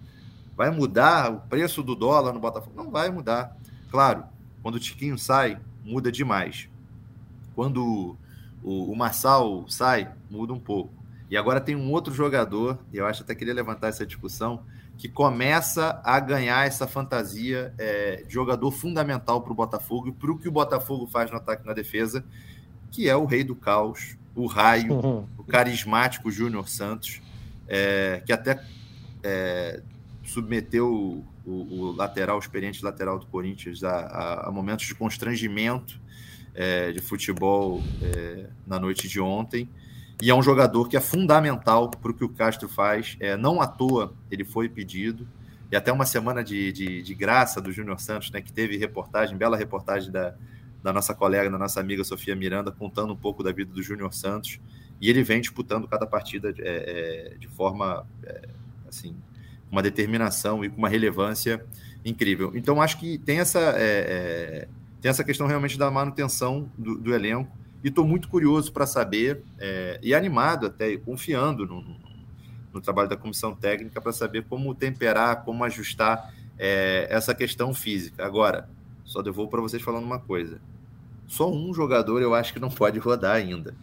vai mudar o preço do dólar no Botafogo? Não vai mudar. Claro, quando o Tiquinho sai, muda demais. Quando o, o Marçal sai, muda um pouco. E agora tem um outro jogador, e eu acho até queria levantar essa discussão, que começa a ganhar essa fantasia é, de jogador fundamental para o Botafogo e para o que o Botafogo faz no ataque e na defesa, que é o rei do caos, o raio, uhum. o carismático Júnior Santos, é, que até é, submeteu o, o, lateral, o experiente lateral do Corinthians a, a, a momentos de constrangimento é, de futebol é, na noite de ontem. E é um jogador que é fundamental para o que o Castro faz. É, não à toa ele foi pedido. E até uma semana de, de, de graça do Júnior Santos, né, que teve reportagem, bela reportagem da, da nossa colega, da nossa amiga Sofia Miranda, contando um pouco da vida do Júnior Santos. E ele vem disputando cada partida é, é, de forma, é, assim, uma determinação e com uma relevância incrível. Então, acho que tem essa é, é, tem essa questão realmente da manutenção do, do elenco. E estou muito curioso para saber, é, e animado até, confiando no, no, no, trabalho da comissão técnica para saber como temperar, como ajustar é, essa questão física. Agora, só devolvo para vocês falando uma coisa. Só um jogador eu acho que não pode rodar ainda,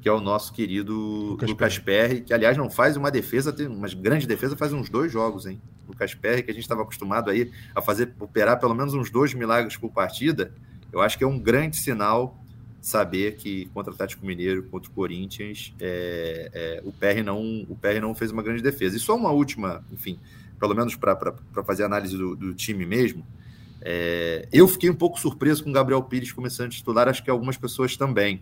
que é o nosso querido Lucas, Lucas Perry, que aliás não faz uma defesa, tem uma grande defesa, faz uns dois jogos, hein? Lucas Perry, que a gente estava acostumado aí a fazer, operar pelo menos uns dois milagres por partida, eu acho que é um grande sinal saber que contra o Atlético Mineiro, contra o Corinthians, é, é, o PR não o PR não fez uma grande defesa. E só uma última, enfim, pelo menos para fazer análise do, do time mesmo, é, eu fiquei um pouco surpreso com o Gabriel Pires começando a titular, acho que algumas pessoas também.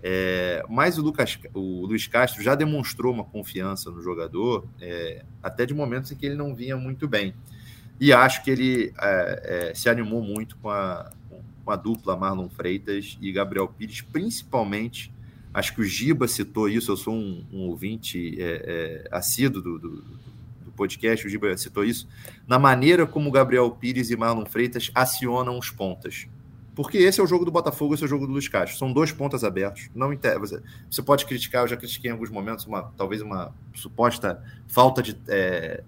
É, mas o, Lucas, o Luiz Castro já demonstrou uma confiança no jogador, é, até de momentos em que ele não vinha muito bem. E acho que ele é, é se animou muito com a, com a dupla Marlon Freitas e Gabriel Pires, principalmente. Acho que o Giba citou isso, eu sou um, um ouvinte é, é, assíduo do, do, do, podcast, o Giba citou isso, na maneira como Gabriel Pires e Marlon Freitas acionam os pontas. Porque esse é o jogo do Botafogo, esse é o jogo do Luiz Castro. São dois pontas abertos. Não você, você pode criticar, eu já critiquei em alguns momentos, uma, talvez uma suposta falta de, é,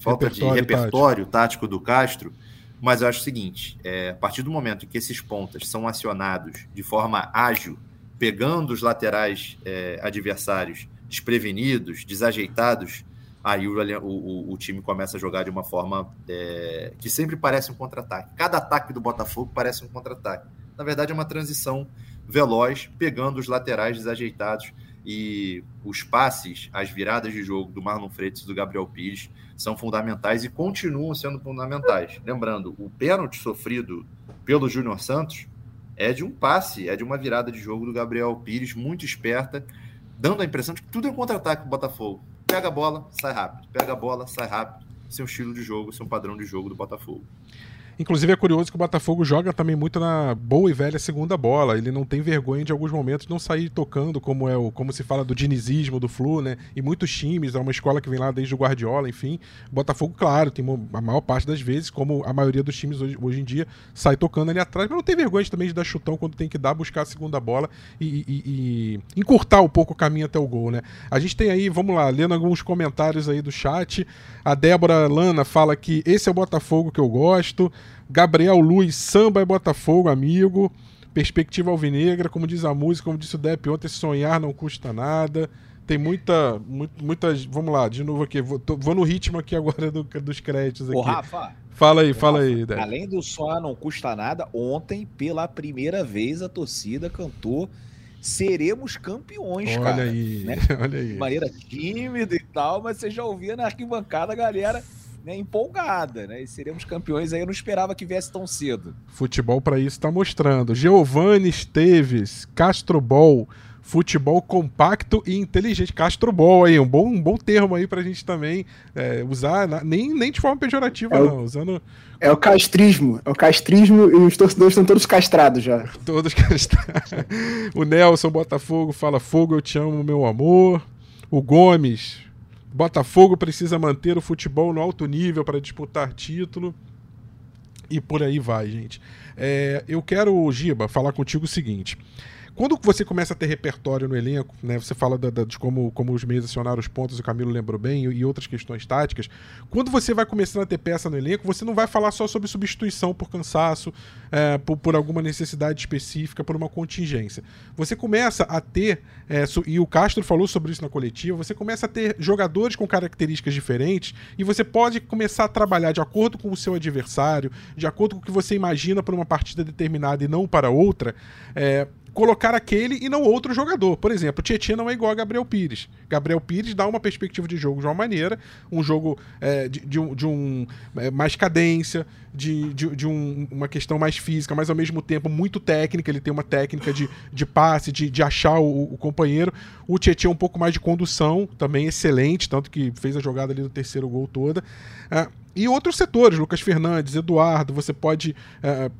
falta repertório de repertório tático. tático. do Castro. Mas eu acho o seguinte: é, a partir do momento que esses pontas são acionados de forma ágil, pegando os laterais é, adversários desprevenidos, desajeitados, aí o, o, o, time começa a jogar de uma forma é, que sempre parece um contra-ataque. Cada ataque do Botafogo parece um contra-ataque. Na verdade, é uma transição veloz, pegando os laterais desajeitados e os passes, as viradas de jogo do Marlon Freitas e do Gabriel Pires são fundamentais e continuam sendo fundamentais. Lembrando, o pênalti sofrido pelo Júnior Santos é de um passe, é de uma virada de jogo do Gabriel Pires, muito esperta, dando a impressão de que tudo é um contra-ataque do Botafogo pega a bola, sai rápido. Pega a bola, sai rápido. Seu estilo de jogo, seu padrão de jogo do Botafogo. Inclusive é curioso que o Botafogo joga também muito na boa e velha segunda bola. Ele não tem vergonha de alguns momentos não sair tocando, como é o como se fala do dinizismo do Flu, né? E muitos times, é uma escola que vem lá desde o Guardiola, enfim. Botafogo, claro, tem a maior parte das vezes, como a maioria dos times hoje, hoje, em dia, sai tocando ali atrás, mas não tem vergonha também de dar chutão quando tem que dar, buscar a segunda bola e, e, e encurtar um pouco o caminho até o gol, né? A gente tem aí, vamos lá, lendo alguns comentários aí do chat. A Débora Lana fala que esse é o Botafogo que eu gosto. Gabriel Luiz, samba é Botafogo, amigo. Perspectiva alvinegra, como diz a música, como disse o Depp ontem, sonhar não custa nada. Tem muita, muitas. Vamos lá, de novo aqui. Vou, tô, vou no ritmo aqui agora do, dos créditos aqui. Ô, Rafa. Fala aí, fala Rafa, aí. Depp. Além do sonhar não custa nada, ontem, pela primeira vez, a torcida cantou seremos campeões, olha cara. Aí, né? Olha aí. De maneira tímida e tal, mas você já ouvia na arquibancada a galera né, empolgada, né? E seremos campeões aí, eu não esperava que viesse tão cedo. Futebol para isso está mostrando. Giovanni Esteves, Castrobol, futebol compacto e inteligente. Castrobol aí, um bom, um bom termo aí pra gente também é, usar, nem, nem de forma pejorativa, é não, usando. É o castrismo, é o castrismo e os torcedores estão todos castrados já. Todos castrados. o Nelson Botafogo fala: Fogo, eu te amo, meu amor. O Gomes, Botafogo precisa manter o futebol no alto nível para disputar título. E por aí vai, gente. É, eu quero, Giba, falar contigo o seguinte. Quando você começa a ter repertório no elenco, né, você fala da, da, de como, como os meios acionaram os pontos, o Camilo lembrou bem, e, e, outras questões táticas. Quando você vai começando a ter peça no elenco, você não vai falar só sobre substituição por cansaço, é, por, por, alguma necessidade específica, por uma contingência. Você começa a ter, é, e o Castro falou sobre isso na coletiva, você começa a ter jogadores com características diferentes e você pode começar a trabalhar de acordo com o seu adversário, de acordo com o que você imagina para uma partida determinada e não para outra. É, colocar aquele e não outro jogador. Por exemplo, o Tietchan não é igual a Gabriel Pires. Gabriel Pires dá uma perspectiva de jogo de uma maneira, um jogo é, de, de, um, de um é, mais cadência, de, de, de um, uma questão mais física, mas ao mesmo tempo muito técnica. Ele tem uma técnica de, de passe, de, de achar o, o companheiro. O Tietchan é um pouco mais de condução, também excelente, tanto que fez a jogada ali do terceiro gol toda. É, e outros setores, Lucas Fernandes, Eduardo, você pode, é,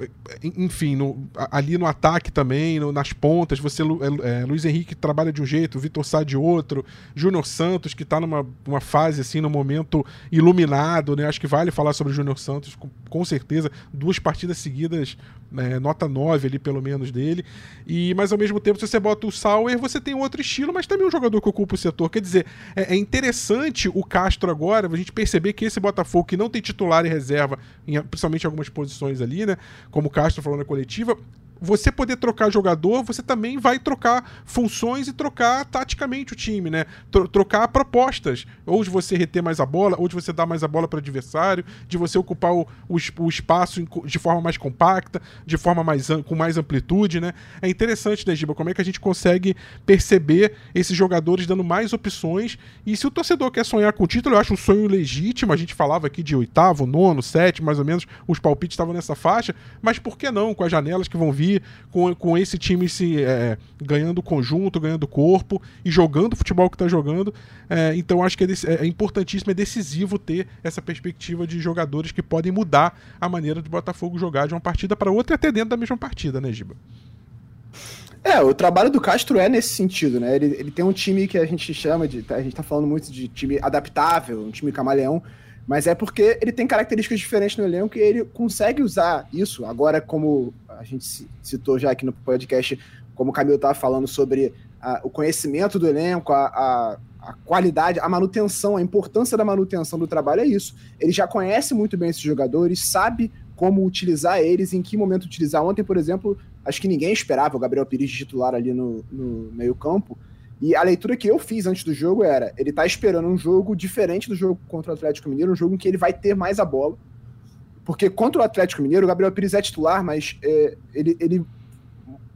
enfim, no, ali no ataque também, no, nas pontas, você, é, Luiz Henrique trabalha de um jeito, Vitor Sá de outro, Júnior Santos, que está numa uma fase, assim, no momento iluminado, né? Acho que vale falar sobre o Júnior Santos, com, com, certeza, duas partidas seguidas, é, nota 9 ali, pelo menos, dele. E, mas ao mesmo tempo, se você bota o Sauer, você tem outro estilo, mas também um jogador que ocupa o setor. Quer dizer, é, é interessante o Castro agora, a gente perceber que esse Botafogo que não não tem titular e reserva, em, principalmente em algumas posições ali, né? Como o Castro falou na coletiva, você poder trocar jogador, você também vai trocar funções e trocar taticamente o time, né? trocar propostas. Ou de você reter mais a bola, ou de você dar mais a bola para o adversário, de você ocupar o, o, o, espaço de forma mais compacta, de forma mais com mais amplitude, né? É interessante, né, Giba? Como é que a gente consegue perceber esses jogadores dando mais opções. E se o torcedor quer sonhar com o título, eu acho um sonho legítimo. A gente falava aqui de oitavo, nono, sétimo, mais ou menos, os palpites estavam nessa faixa, mas por que não com as janelas que vão vir? Com, com esse time se é, ganhando conjunto, ganhando corpo e jogando o futebol que está jogando. É, então acho que é, é, é, importantíssimo, é decisivo ter essa perspectiva de jogadores que podem mudar a maneira do Botafogo jogar de uma partida para outra e até dentro da mesma partida, né, Giba? É, o trabalho do Castro é nesse sentido, né? Ele, ele tem um time que a gente chama de. A gente tá falando muito de time adaptável, um time camaleão. Mas é porque ele tem características diferentes no elenco e ele consegue usar isso. Agora, como a gente citou já aqui no podcast, como o Camilo estava falando sobre a, o conhecimento do elenco, a, a, a, qualidade, a manutenção, a importância da manutenção do trabalho é isso. Ele já conhece muito bem esses jogadores, sabe como utilizar eles, em que momento utilizar. Ontem, por exemplo, acho que ninguém esperava o Gabriel Pires titular ali no, no meio-campo. E a leitura que eu fiz antes do jogo era: ele tá esperando um jogo diferente do jogo contra o Atlético Mineiro, um jogo em que ele vai ter mais a bola. Porque contra o Atlético Mineiro, o Gabriel Pires é titular, mas é, ele, ele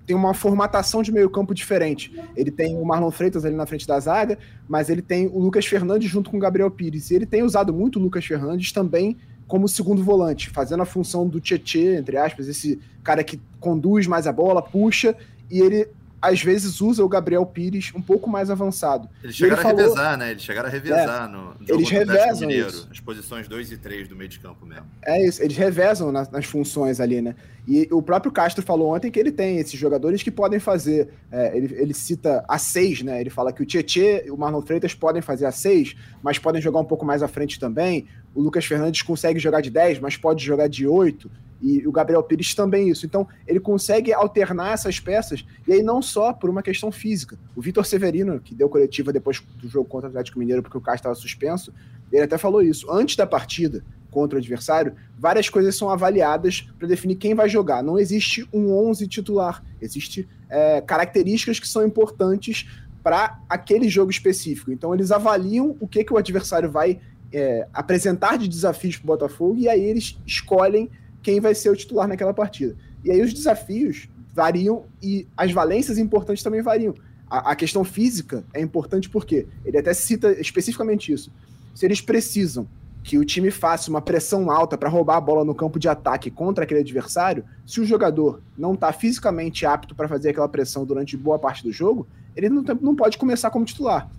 tem uma formatação de meio-campo diferente. Ele tem o Marlon Freitas ali na frente da zaga, mas ele tem o Lucas Fernandes junto com o Gabriel Pires. E ele tem usado muito o Lucas Fernandes também como segundo volante, fazendo a função do Tietê, entre aspas, esse cara que conduz mais a bola, puxa, e ele às vezes usa o Gabriel Pires um pouco mais avançado. Eles chegaram ele a falou... revezar, né? Eles chegaram a revezar é, no, no Eles revezam Mineiro, isso. as posições 2 e 3 do meio de campo mesmo. É isso, eles revezam nas, nas, funções ali, né? E o próprio Castro falou ontem que ele tem esses jogadores que podem fazer, é, ele, ele cita a 6, né? Ele fala que o Tietê e o Marlon Freitas podem fazer a 6, mas podem jogar um pouco mais à frente também. O Lucas Fernandes consegue jogar de 10, mas pode jogar de 8 e o Gabriel Pires também isso. Então, ele consegue alternar essas peças, e aí não só por uma questão física. O Vitor Severino, que deu coletiva depois do jogo contra o Atlético Mineiro, porque o Castro estava suspenso, ele até falou isso. Antes da partida contra o adversário, várias coisas são avaliadas para definir quem vai jogar. Não existe um 11 titular, existe é, características que são importantes para aquele jogo específico. Então, eles avaliam o que, que o adversário vai é, apresentar de desafios para o Botafogo e aí eles escolhem quem vai ser o titular naquela partida. E aí os desafios variam e as valências importantes também variam. A, a questão física é importante porque ele até cita especificamente isso. Se eles precisam que o time faça uma pressão alta para roubar a bola no campo de ataque contra aquele adversário, se o jogador não está fisicamente apto para fazer aquela pressão durante boa parte do jogo, ele não, não pode começar como titular.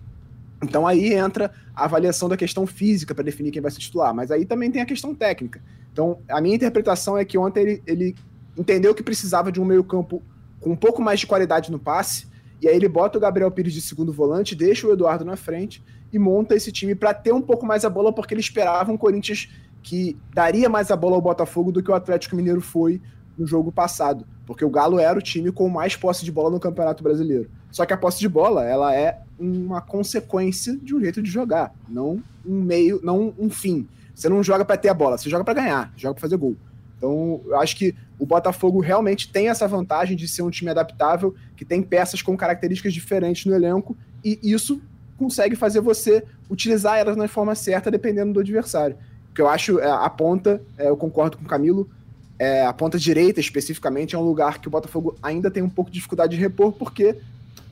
Então aí entra a avaliação da questão física para definir quem vai ser titular, mas aí também tem a questão técnica. Então, a minha interpretação é que ontem ele, ele entendeu que precisava de um meio-campo com um pouco mais de qualidade no passe, e aí ele bota o Gabriel Pires de segundo volante, deixa o Eduardo na frente e monta esse time para ter um pouco mais a bola, porque ele esperava um Corinthians que daria mais a bola ao Botafogo do que o Atlético Mineiro foi no jogo passado, porque o Galo era o time com mais posse de bola no Campeonato Brasileiro. Só que a posse de bola, ela é uma consequência de um jeito de jogar, não um meio, não um fim. Você não joga para ter a bola, você joga para ganhar, joga para fazer gol. Então, eu acho que o Botafogo realmente tem essa vantagem de ser um time adaptável, que tem peças com características diferentes no elenco, e isso consegue fazer você utilizar elas na forma certa, dependendo do adversário. O que eu acho, é, a ponta, é, eu concordo com o Camilo, é, a ponta direita especificamente é um lugar que o Botafogo ainda tem um pouco de dificuldade de repor, porque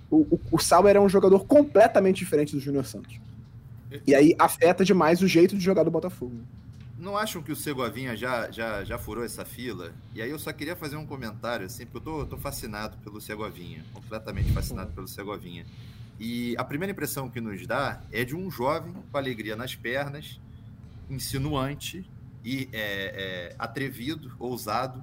o, o, o Sauer é um jogador completamente diferente do Júnior Santos. E aí afeta demais o jeito de jogar do Botafogo. Não acham que o Segovinha já, já, já furou essa fila? E aí eu só queria fazer um comentário, assim, porque eu tô, tô fascinado pelo Segovinha, completamente fascinado pelo Segovinha. E a primeira impressão que nos dá é de um jovem com alegria nas pernas, insinuante e é, é, atrevido, ousado,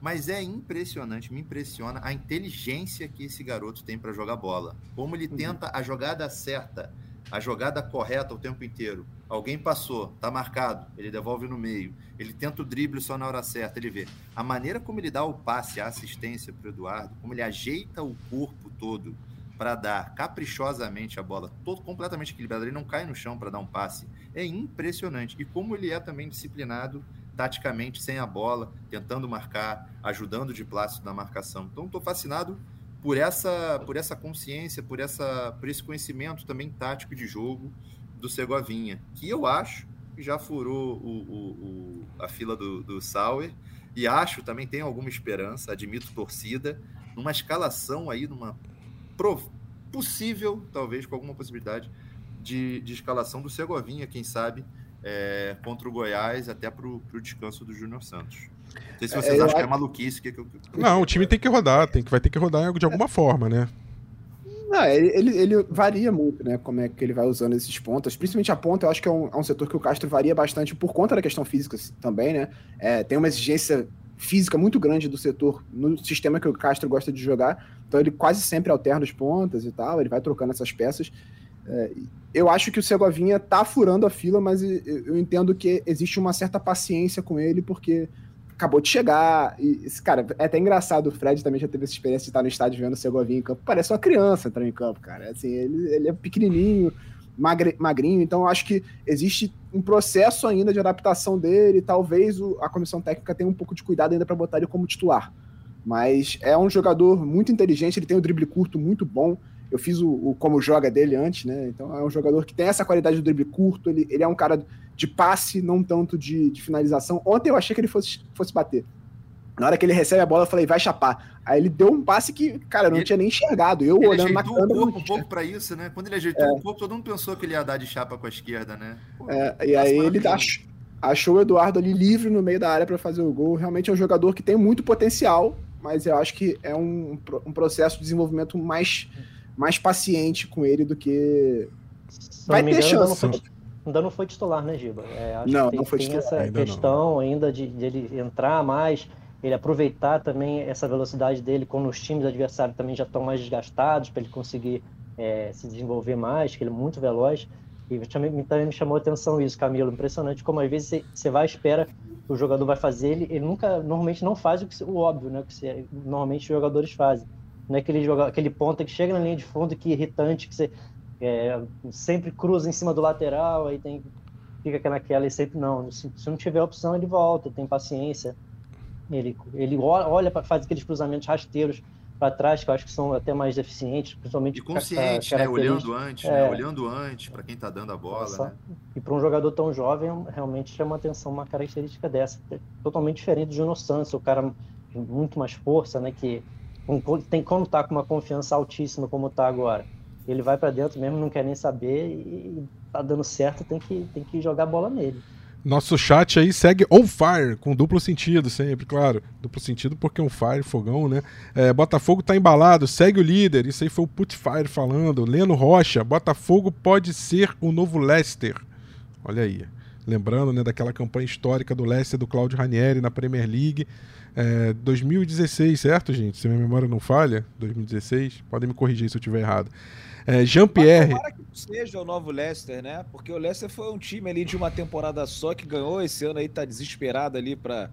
mas é impressionante, me impressiona a inteligência que esse garoto tem para jogar bola. Como ele uhum. tenta a jogada certa a jogada correta o tempo inteiro. Alguém passou, tá marcado, ele devolve no meio. Ele tenta o drible só na hora certa, ele vê. A maneira como ele dá o passe, a assistência para o Eduardo, como ele ajeita o corpo todo para dar caprichosamente a bola, todo completamente equilibrado, ele não cai no chão para dar um passe. É impressionante. E como ele é também disciplinado taticamente sem a bola, tentando marcar, ajudando de plástico na marcação. Então estou fascinado por essa, por essa consciência, por, essa, por esse conhecimento também tático de jogo do Segovinha, que eu acho que já furou o, o, o, a fila do, do Sauer, e acho também tem alguma esperança, admito torcida, numa escalação aí, numa possível, talvez com alguma possibilidade, de, de escalação do Segovinha, quem sabe, é, contra o Goiás, até para o descanso do Júnior Santos. Não sei se vocês é, acham que é maluquice. Que, que, que, não, o time tem que rodar, tem que, vai ter que rodar de alguma forma, né? Não, ele, ele, varia muito, né? Como é que ele vai usando esses pontos. Principalmente a ponta, eu acho que é um, é um setor que o Castro varia bastante por conta da questão física também, né? É, tem uma exigência física muito grande do setor no sistema que o Castro gosta de jogar. Então ele quase sempre alterna as pontas e tal, ele vai trocando essas peças. É, eu acho que o Segovinha tá furando a fila, mas eu entendo que existe uma certa paciência com ele, porque acabou de chegar. E, cara, é até engraçado. O Fred também já teve essa experiência de estar no estádio vendo o Segovinha em campo. Parece uma criança entrando em campo, cara. Assim, ele, ele é pequenininho, magre, magrinho. Então, acho que existe um processo ainda de adaptação dele. Talvez o, a comissão técnica tenha um pouco de cuidado ainda para botar ele como titular. Mas é um jogador muito inteligente. Ele tem um drible curto muito bom. Eu fiz o, o, como joga dele antes, né? Então é um jogador que tem essa qualidade do drible curto, ele, ele é um cara de passe, não tanto de, de finalização. Ontem eu achei que ele fosse, fosse bater. Na hora que ele recebe a bola, eu falei, vai chapar. Aí ele deu um passe que, cara, eu não ele, tinha nem enxergado. Eu olhando na câmera. Ele corpo um pouco para isso, né? Quando ele ajeitou é. o corpo, todo mundo pensou que ele ia dar de chapa com a esquerda, né? Pô, é, e aí ele achou, achou o Eduardo ali livre no meio da área para fazer o gol. Realmente é um jogador que tem muito potencial, mas eu acho que é um, um processo de desenvolvimento mais, mais paciente com ele do que. Vai ter chance. Ainda não foi titular, né, Giba? É, não, tem, não foi tem titular. essa ainda questão não. ainda de, de, ele entrar mais, ele aproveitar também essa velocidade dele quando os times adversários também já estão mais desgastados, para ele conseguir é, se desenvolver mais, que ele é muito veloz. E também, também me chamou a atenção isso, Camilo. Impressionante como às vezes você, você vai espera que o jogador vai fazer, ele, ele nunca, normalmente não faz o, que, o óbvio, né? Que você, normalmente os jogadores fazem. Não é aquele, joga, aquele ponto que chega na linha de fundo que irritante, que você é, sempre cruza em cima do lateral, aí tem fica naquela e sempre não. Se, se não tiver opção, ele volta, tem paciência. Ele, ele olha, faz aqueles cruzamentos rasteiros para trás, que eu acho que são até mais eficientes, principalmente. E consciente, né? Olhando antes, né? é, né? Olhando antes para quem está dando a bola. Né? E para um jogador tão jovem, realmente chama atenção uma característica dessa. Totalmente diferente do Juno Santos, o cara muito mais força, né? Que tem como tá com uma confiança altíssima como está agora. Ele vai para dentro mesmo, não quer nem saber e tá dando certo, tem que, tem que jogar bola nele. Nosso chat aí segue on fire, com duplo sentido sempre, claro. Duplo sentido porque on fire, fogão, né? É, Botafogo tá embalado, segue o líder. Isso aí foi o Putfire falando. Leno Rocha, Botafogo pode ser o novo Leicester. Olha aí. Lembrando né, daquela campanha histórica do Leicester do Claudio Ranieri na Premier League. É, 2016, certo, gente? Se minha memória não falha, 2016. Podem me corrigir se eu estiver errado. É, Jean-Pierre. Tomara que seja o novo Leicester, né? Porque o Leicester foi um time ali de uma temporada só que ganhou. Esse ano aí tá desesperado ali para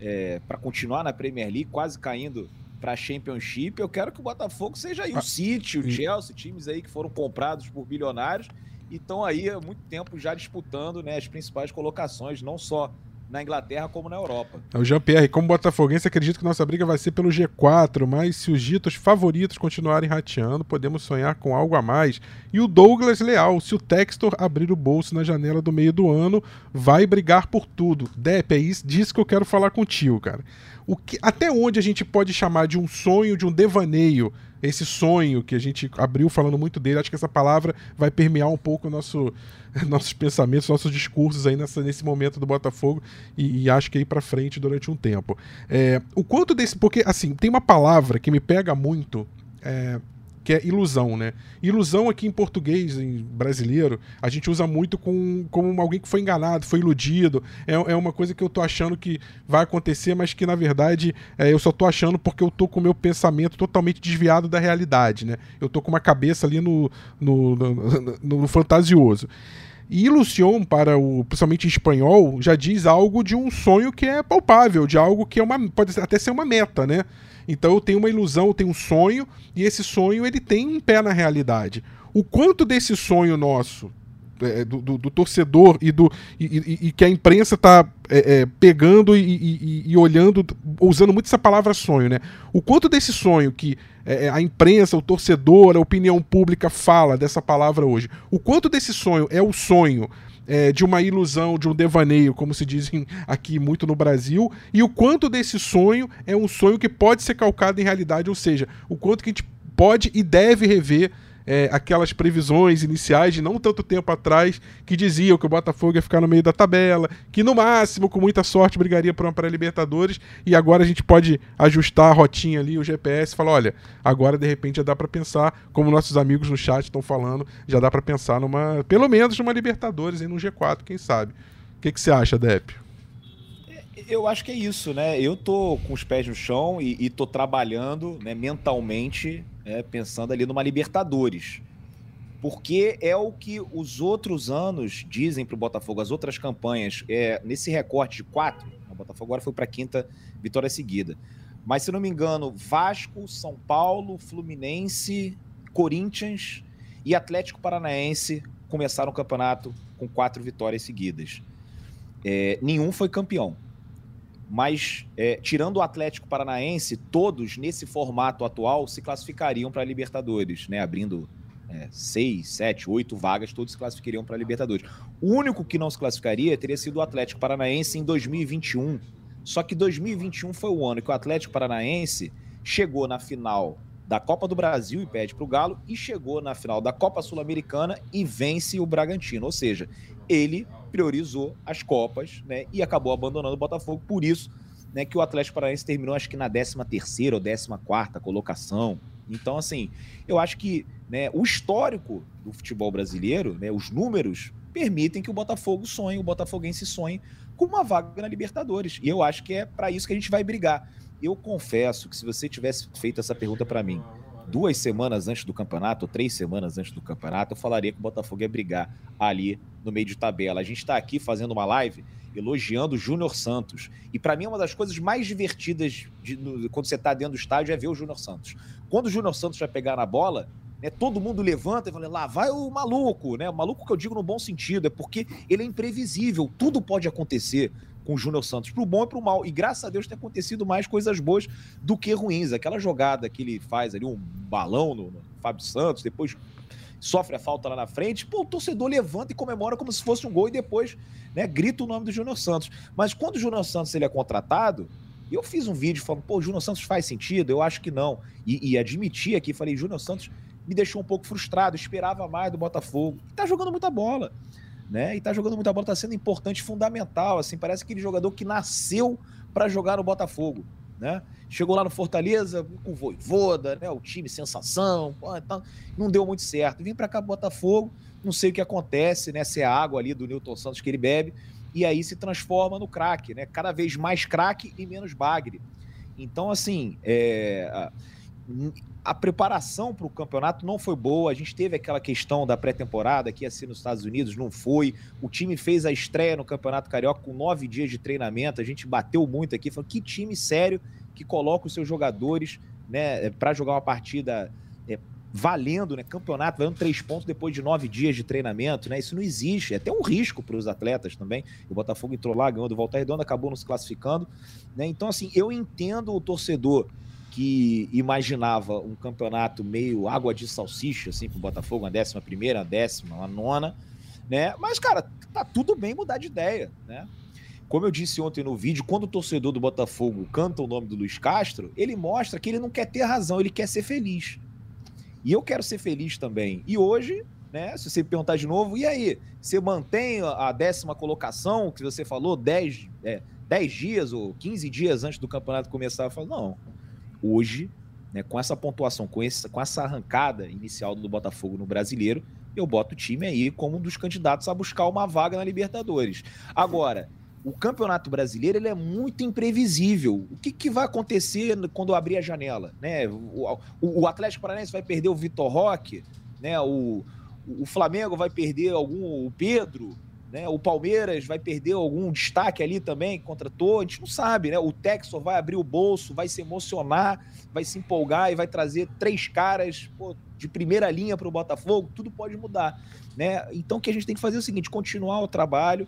é, pra continuar na Premier League, quase caindo para Championship. Eu quero que o Botafogo seja aí o ah, City, o Chelsea, times aí que foram comprados por bilionários e estão aí há muito tempo já disputando né, as principais colocações, não só na Inglaterra como na Europa. É o Jean-Pierre, como botafoguense, acredito que nossa briga vai ser pelo G4, mas se os ditos favoritos continuarem rateando, podemos sonhar com algo a mais. E o Douglas Leal, se o Textor abrir o bolso na janela do meio do ano, vai brigar por tudo. Dep, é isso, disso que eu quero falar contigo, cara. O que, até onde a gente pode chamar de um sonho, de um devaneio, esse sonho que a gente abriu falando muito dele, acho que essa palavra vai permear um pouco nosso nossos pensamentos, nossos discursos aí nessa, nesse momento do Botafogo e, e acho que aí para frente durante um tempo. É, o quanto desse. Porque, assim, tem uma palavra que me pega muito. É, que é ilusão, né? Ilusão aqui em português, em brasileiro, a gente usa muito com, como alguém que foi enganado, foi iludido. É, é uma coisa que eu tô achando que vai acontecer, mas que na verdade é, eu só tô achando porque eu tô com o meu pensamento totalmente desviado da realidade, né? Eu tô com uma cabeça ali no, no, no, no, no fantasioso. E ilusion, para o, principalmente em espanhol, já diz algo de um sonho que é palpável, de algo que é uma, pode até ser uma meta, né? Então eu tenho uma ilusão, eu tenho um sonho, e esse sonho ele tem um pé na realidade. O quanto desse sonho nosso do, do, do, torcedor e, do, e, e, e que a imprensa está é, é, pegando e, e, olhando, usando muito essa palavra sonho, né? O quanto desse sonho que é, é, a imprensa, o torcedor, a opinião pública fala dessa palavra hoje, o quanto desse sonho é o sonho é, de uma ilusão, de um devaneio, como se dizem aqui muito no Brasil, e o quanto desse sonho é um sonho que pode ser calcado em realidade, ou seja, o quanto que a gente pode e deve rever é, aquelas previsões iniciais de não tanto tempo atrás que diziam que o Botafogo ia ficar no meio da tabela, que no máximo, com muita sorte, brigaria por uma pré-Libertadores, e agora a gente pode ajustar a rotinha ali, o GPS, e falar: olha, agora de repente já dá para pensar, como nossos amigos no chat estão falando, já dá para pensar numa, pelo menos numa Libertadores e num G4, quem sabe. O que, que você acha, Depp? eu acho que é isso, né? Eu tô com os pés no chão e, e tô trabalhando né, mentalmente, né, pensando ali numa Libertadores. Porque é o que os outros anos dizem para o Botafogo, as outras campanhas, é, nesse recorte de quatro, o Botafogo agora foi para a quinta vitória seguida. Mas, se não me engano, Vasco, São Paulo, Fluminense, Corinthians e Atlético Paranaense começaram o campeonato com quatro vitórias seguidas. É, nenhum foi campeão mas é, tirando o Atlético Paranaense, todos nesse formato atual se classificariam para a Libertadores, né? Abrindo é, seis, sete, oito vagas, todos se classificariam para a Libertadores. O único que não se classificaria teria sido o Atlético Paranaense em 2021. Só que 2021 foi o ano que o Atlético Paranaense chegou na final da Copa do Brasil e pede para o Galo, e chegou na final da Copa Sul-Americana e vence o Bragantino. Ou seja, ele priorizou as Copas né, e acabou abandonando o Botafogo. Por isso, né, que o Atlético Paranaense terminou acho que na 13 terceira ou 14 quarta colocação. Então, assim, eu acho que né, o histórico do futebol brasileiro, né, os números, permitem que o Botafogo sonhe, o Botafoguense sonhe com uma vaga na Libertadores. E eu acho que é para isso que a gente vai brigar. Eu confesso que se você tivesse feito essa pergunta para mim duas semanas antes do campeonato, ou três semanas antes do campeonato, eu falaria que o Botafogo ia brigar ali no meio de tabela. A gente está aqui fazendo uma live elogiando o Júnior Santos. E para mim, uma das coisas mais divertidas de, no, quando você está dentro do estádio é ver o Júnior Santos. Quando o Júnior Santos vai pegar na bola, né, todo mundo levanta e fala, lá vai o maluco, né? O maluco que eu digo no bom sentido, é porque ele é imprevisível, tudo pode acontecer com o Júnior Santos, pro bom e pro mal. E graças a Deus tem acontecido mais coisas boas do que ruins. Aquela jogada que ele faz ali, um balão no, no Fábio Santos, depois sofre a falta lá na frente, pô, o torcedor levanta e comemora como se fosse um gol e depois né, grita o nome do Júnior Santos. Mas quando o Júnior Santos ele é contratado, eu fiz um vídeo falando, pô, o Júnior Santos faz sentido? Eu acho que não. E, e admiti aqui, falei, Júnior Santos me deixou um pouco frustrado, esperava mais do Botafogo. E tá jogando muita bola. Né? E tá jogando muita bola, tá sendo importante, fundamental, assim, parece aquele jogador que nasceu para jogar no Botafogo, né? Chegou lá no Fortaleza com o Voivoda, né? O time sensação, pô, então, não deu muito certo. Vem para cá Botafogo, não sei o que acontece, né? Se é a água ali do Newton Santos que ele bebe, e aí se transforma no craque, né? Cada vez mais craque e menos bagre. Então, assim, é, a preparação para o campeonato não foi boa. A gente teve aquela questão da pré-temporada que ia ser nos Estados Unidos, não foi. O time fez a estreia no Campeonato Carioca com nove dias de treinamento. A gente bateu muito aqui, falou que time sério que coloca os seus jogadores né, para jogar uma partida é, valendo, né, campeonato, valendo três pontos depois de nove dias de treinamento, né? Isso não existe, é até um risco para os atletas também. O Botafogo entrou lá, ganhou do Volta Redonda, acabou nos classificando, né? Então, assim, eu entendo o torcedor que imaginava um campeonato meio água de salsicha, assim, para o Botafogo, uma décima primeira, uma décima, uma nona, né? Mas, cara, tá tudo bem mudar de ideia, né? Como eu disse ontem no vídeo, quando o torcedor do Botafogo canta o nome do Luiz Castro, ele mostra que ele não quer ter razão, ele quer ser feliz. E eu quero ser feliz também. E hoje, né, se você me perguntar de novo, e aí? Você mantém a décima colocação que você falou 10 é, dez dias ou 15 dias antes do campeonato começar? Eu falo, não. Hoje, né, com essa pontuação, com, esse, com essa arrancada inicial do Botafogo no brasileiro, eu boto o time aí como um dos candidatos a buscar uma vaga na Libertadores. Agora, o Campeonato Brasileiro ele é muito imprevisível. O que, que vai acontecer quando abrir a janela? Né? O, o, o Atlético Paranaense vai perder o Vitor Roque, né? o, o Flamengo vai perder algum o Pedro, né? o Palmeiras vai perder algum destaque ali também contra todos. A gente não sabe, né? O Texor vai abrir o bolso, vai se emocionar, vai se empolgar e vai trazer três caras pô, de primeira linha para o Botafogo. Tudo pode mudar. Né? Então o que a gente tem que fazer é o seguinte: continuar o trabalho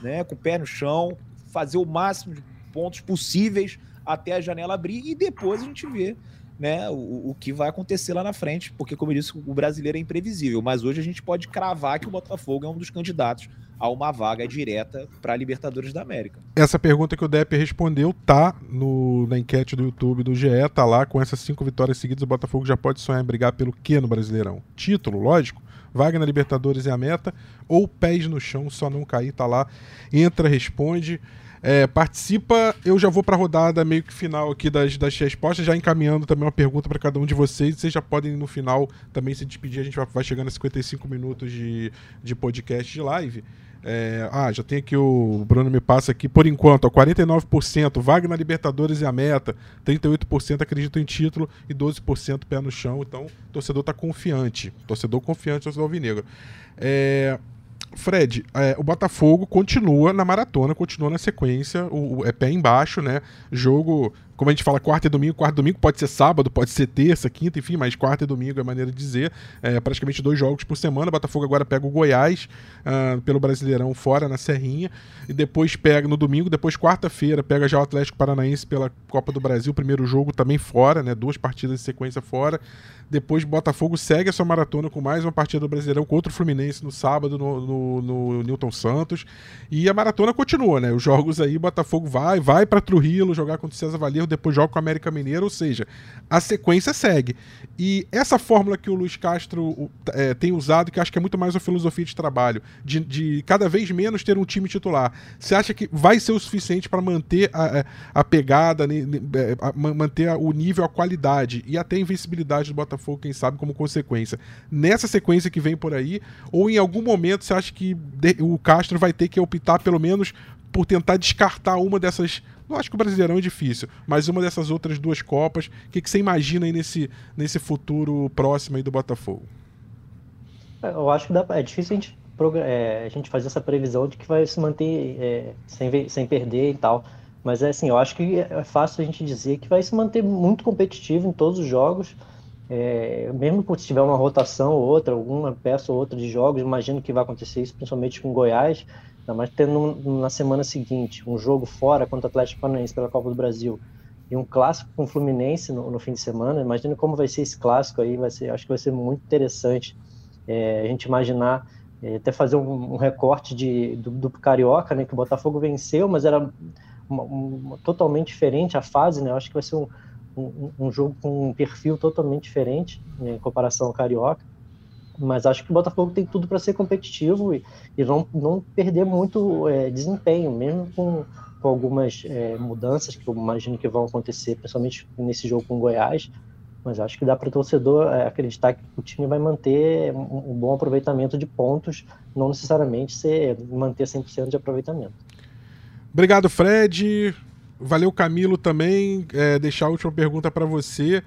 né, com o pé no chão, fazer o máximo de pontos possíveis até a janela abrir e depois a gente vê né, o, o que vai acontecer lá na frente, porque, como eu disse, o brasileiro é imprevisível, mas hoje a gente pode cravar que o Botafogo é um dos candidatos a uma vaga direta para a Libertadores da América. Essa pergunta que o Depp respondeu tá no, na enquete do YouTube do GE, tá lá com essas cinco vitórias seguidas, o Botafogo já pode sonhar em brigar pelo que no Brasileirão? Título, lógico, Vaga na Libertadores é a meta, ou pés no chão, só não cair, tá lá. Entra, responde. É, participa, eu já vou para a rodada meio que final aqui das, das respostas, já encaminhando também uma pergunta para cada um de vocês. Vocês já podem no final também se despedir, a gente vai, vai chegando a 55 minutos de, de podcast de live. É, ah, já tem aqui o Bruno me passa aqui, por enquanto, ó, 49% vaga na Libertadores é a meta, 38% acredita em título e 12% pé no chão. Então, o torcedor está confiante. Torcedor confiante, torcedor alvinegro. É, Fred, é, o Botafogo continua na maratona, continua na sequência, o, o, é pé embaixo, né? Jogo como a gente fala, quarta e domingo, quarta e domingo pode ser sábado, pode ser terça, quinta, enfim, mas quarta e domingo é maneira de dizer. É, praticamente dois jogos por semana. O Botafogo agora pega o Goiás uh, pelo Brasileirão fora na Serrinha. E depois pega no domingo, depois quarta-feira, pega já o Atlético Paranaense pela Copa do Brasil, primeiro jogo também fora, né? Duas partidas de sequência fora. Depois Botafogo segue a sua maratona com mais uma partida do Brasileirão contra o Fluminense no sábado no, no, no Newton Santos. E a maratona continua, né? Os jogos aí, Botafogo vai, vai para Trujillo jogar contra o César Valerro depois joga com o América Mineiro, ou seja, a sequência segue. E essa fórmula que o Luiz Castro é, tem usado, que acho que é muito mais uma filosofia de trabalho, de, de, cada vez menos ter um time titular, você acha que vai ser o suficiente para manter a, a pegada, né, a, manter o nível, a qualidade e até a invencibilidade do Botafogo, quem sabe, como consequência? Nessa sequência que vem por aí, ou em algum momento você acha que o Castro vai ter que optar pelo menos por tentar descartar uma dessas. Não acho que o Brasileirão é difícil, mas uma dessas outras duas Copas. O que, que você imagina aí nesse, nesse futuro próximo aí do Botafogo? É, eu acho que dá, é difícil a gente, é, a gente fazer essa previsão de que vai se manter é, sem, sem perder e tal. Mas é assim, eu acho que é fácil a gente dizer que vai se manter muito competitivo em todos os jogos. É, mesmo se tiver uma rotação ou outra, alguma peça ou outra de jogos, imagino que vai acontecer isso, principalmente com Goiás. Ainda mais tendo na semana seguinte um jogo fora contra o Atlético Paranaense pela Copa do Brasil e um clássico com o Fluminense no, no, fim de semana. Imagina como vai ser esse clássico aí, vai ser, acho que vai ser muito interessante é, a gente imaginar, é, até fazer um, um recorte de, do, do, Carioca, né, que o Botafogo venceu, mas era uma, uma, totalmente diferente a fase, né, acho que vai ser um, um, um jogo com um perfil totalmente diferente né, em comparação ao Carioca mas acho que o Botafogo tem tudo para ser competitivo e, e não, não perder muito é, desempenho, mesmo com, com algumas é, mudanças que eu imagino que vão acontecer, principalmente nesse jogo com o Goiás. Mas acho que dá para o torcedor é, acreditar que o time vai manter um, bom aproveitamento de pontos, não necessariamente ser, manter 100% de aproveitamento. Obrigado, Fred. Valeu, Camilo, também. É, deixar a última pergunta para você.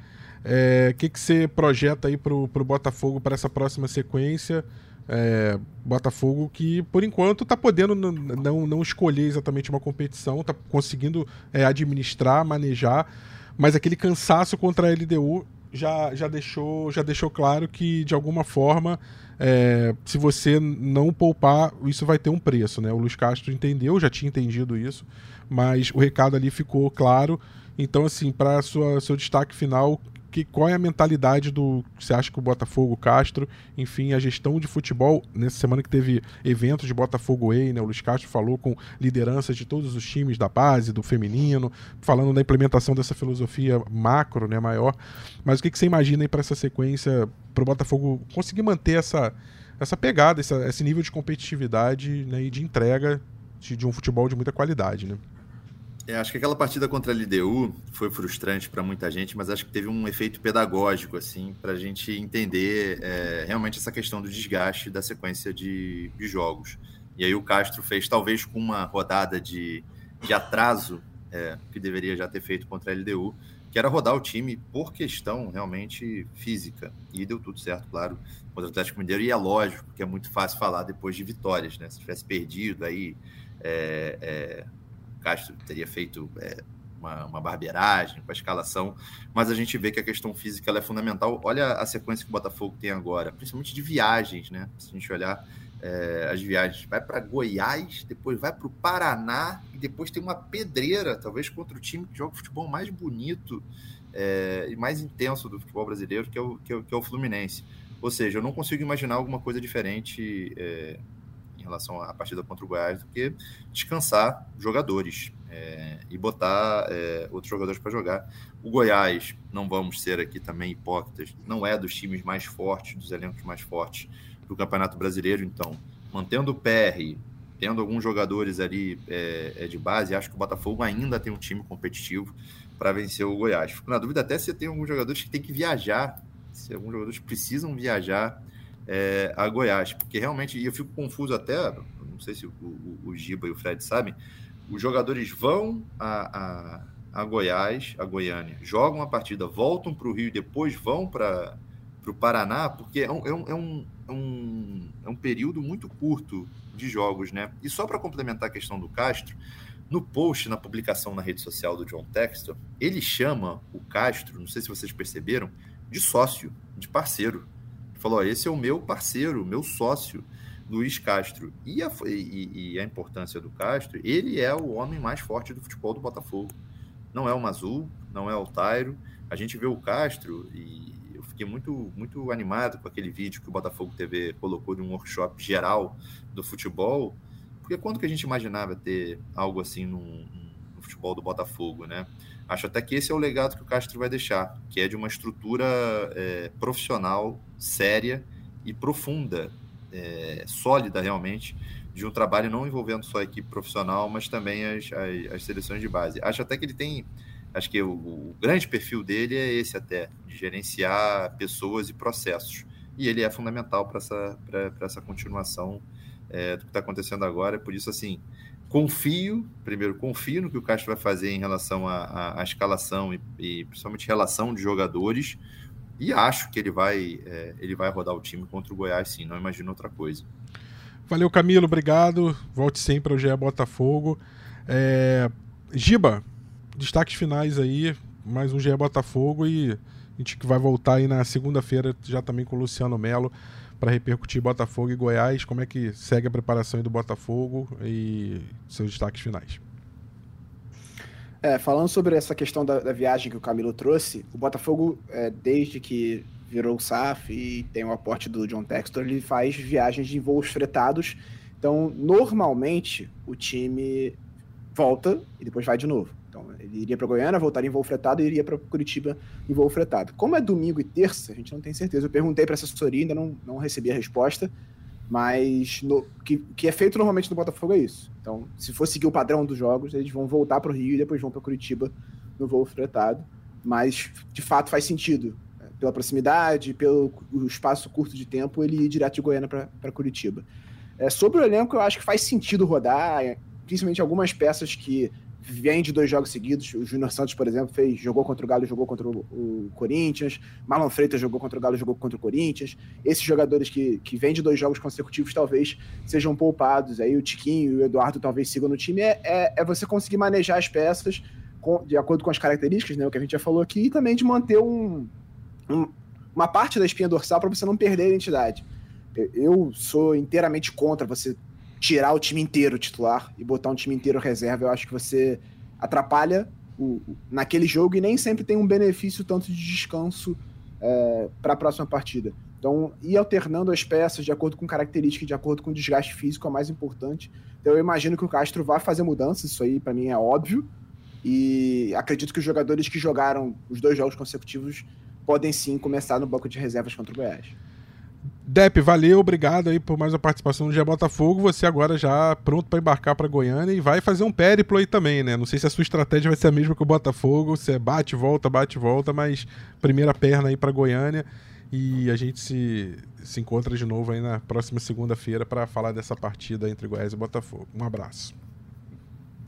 O é, que, que você projeta aí pro, pro Botafogo para essa próxima sequência? É, Botafogo que, por enquanto, está podendo não, não escolher exatamente uma competição, está conseguindo é, administrar, manejar, mas aquele cansaço contra a LDU já, já, deixou, já deixou claro que, de alguma forma, é, se você não poupar, isso vai ter um preço. Né? O Luiz Castro entendeu, já tinha entendido isso, mas o recado ali ficou claro. Então, assim, para seu destaque final, que, qual é a mentalidade do. Você acha que o Botafogo, Castro, enfim, a gestão de futebol, nessa semana que teve eventos de Botafogo Way, né? O Luiz Castro falou com lideranças de todos os times da base, do feminino, falando da implementação dessa filosofia macro, né, maior. Mas o que, que você imagina aí para essa sequência, para o Botafogo conseguir manter essa, essa pegada, essa, esse nível de competitividade né, e de entrega de, de um futebol de muita qualidade, né? É, acho que aquela partida contra a LDU foi frustrante para muita gente, mas acho que teve um efeito pedagógico, assim, para a gente entender é, realmente essa questão do desgaste da sequência de, de, jogos. E aí o Castro fez, talvez com uma rodada de, de atraso, é, que deveria já ter feito contra a LDU, que era rodar o time por questão realmente física. E deu tudo certo, claro, contra o Atlético Mineiro. E é lógico que é muito fácil falar depois de vitórias, né? Se tivesse perdido aí. É, é Castro teria feito é, uma, uma, barbeiragem com a escalação, mas a gente vê que a questão física é fundamental. Olha a sequência que o Botafogo tem agora, principalmente de viagens, né? Se a gente olhar é, as viagens, vai para Goiás, depois vai para o Paraná e depois tem uma pedreira, talvez contra o time que joga o futebol mais bonito é, e mais intenso do futebol brasileiro, que é, o, que é, o, que é o Fluminense. Ou seja, eu não consigo imaginar alguma coisa diferente é, relação à partida contra o Goiás do que descansar jogadores é, e botar é, outros jogadores para jogar. O Goiás, não vamos ser aqui também hipócritas, não é dos times mais fortes, dos elencos mais fortes do Campeonato Brasileiro, então, mantendo o PR, tendo alguns jogadores ali é, é de base, acho que o Botafogo ainda tem um time competitivo para vencer o Goiás. Fico na dúvida até se tem alguns jogadores que têm que viajar, se alguns jogadores precisam viajar é, a Goiás, porque realmente, eu fico confuso até, não sei se o, o, o Giba e o Fred sabem, os jogadores vão a, a, a, Goiás, a Goiânia, jogam a partida, voltam para o Rio e depois vão para o Paraná, porque é um, é, um, é, um, é, um, é um período muito curto de jogos, né? E só para complementar a questão do Castro, no post, na publicação na rede social do John Textor, ele chama o Castro, não sei se vocês perceberam, de sócio, de parceiro falou: esse é o meu parceiro, meu sócio, Luiz Castro. E a, e, e a, importância do Castro, ele é o homem mais forte do futebol do Botafogo. Não é o Mazul, não é o Tairo. A gente vê o Castro e eu fiquei muito, muito animado com aquele vídeo que o Botafogo TV colocou de um workshop geral do futebol. Porque quando que a gente imaginava ter algo assim no futebol do Botafogo, né? Acho até que esse é o legado que o Castro vai deixar, que é de uma estrutura é, profissional, séria e profunda, é, sólida realmente, de um trabalho não envolvendo só a equipe profissional, mas também as, as, as seleções de base. Acho até que ele tem, acho que o, o, grande perfil dele é esse até, de gerenciar pessoas e processos. E ele é fundamental para essa, essa continuação é, do que está acontecendo agora. Por isso, assim, confio, primeiro, confio no que o Castro vai fazer em relação à escalação e, e, principalmente relação de jogadores. E acho que ele vai, é, ele vai rodar o time contra o Goiás, sim, não imagino outra coisa. Valeu, Camilo, obrigado. Volte sempre ao GE Botafogo. É... Giba, destaques finais aí, mais um GE Botafogo e a gente que vai voltar aí na segunda-feira já também com o Luciano Melo para repercutir Botafogo e Goiás. Como é que segue a preparação do Botafogo e seus destaques finais? É, falando sobre essa questão da, da, viagem que o Camilo trouxe, o Botafogo, é, desde que virou o SAF e tem o aporte do John Textor, ele faz viagens de voos fretados. Então, normalmente, o time volta e depois vai de novo. Então, ele iria para Goiânia, voltaria em voo fretado e iria para Curitiba em voo fretado. Como é domingo e terça, a gente não tem certeza. Eu perguntei para a assessoria, ainda não, não recebi a resposta, mas o que, que é feito normalmente no Botafogo é isso. Então, se for seguir o padrão dos jogos, eles vão voltar para o Rio e depois vão para Curitiba no voo fretado. Mas, de fato, faz sentido pela proximidade, pelo espaço curto de tempo, ele ir direto de Goiânia para Curitiba. É, sobre o elenco, eu acho que faz sentido rodar, é, principalmente algumas peças que vêm de dois jogos seguidos. O Júnior Santos, por exemplo, fez, jogou contra o Galo, jogou contra o, o, Corinthians. Marlon Freitas jogou contra o Galo, jogou contra o Corinthians. Esses jogadores que, que vêm de dois jogos consecutivos talvez sejam poupados. Aí o Tiquinho e o Eduardo talvez sigam no time. É, é, é você conseguir manejar as peças com, de acordo com as características, né, o que a gente já falou aqui, e também de manter um, um, uma parte da espinha dorsal para você não perder a identidade. Eu sou inteiramente contra você tirar o time inteiro titular e botar um time inteiro reserva. Eu acho que você atrapalha o, naquele jogo e nem sempre tem um benefício tanto de descanso é, para a próxima partida. Então, ir alternando as peças de acordo com característica, de acordo com o desgaste físico é o mais importante. Então, eu imagino que o Castro vai fazer mudanças, isso aí para mim é óbvio. E acredito que os jogadores que jogaram os dois jogos consecutivos podem sim começar no banco de reservas contra o Goiás. Dep, valeu, obrigado aí por mais uma participação no Dia Botafogo. Você agora já pronto para embarcar para Goiânia e vai fazer um périplo aí também, né? Não sei se a sua estratégia vai ser a mesma que o Botafogo, se é bate volta, bate volta, mas primeira perna aí para Goiânia e a gente se, se encontra de novo aí na próxima segunda-feira para falar dessa partida entre Goiás e Botafogo. Um abraço.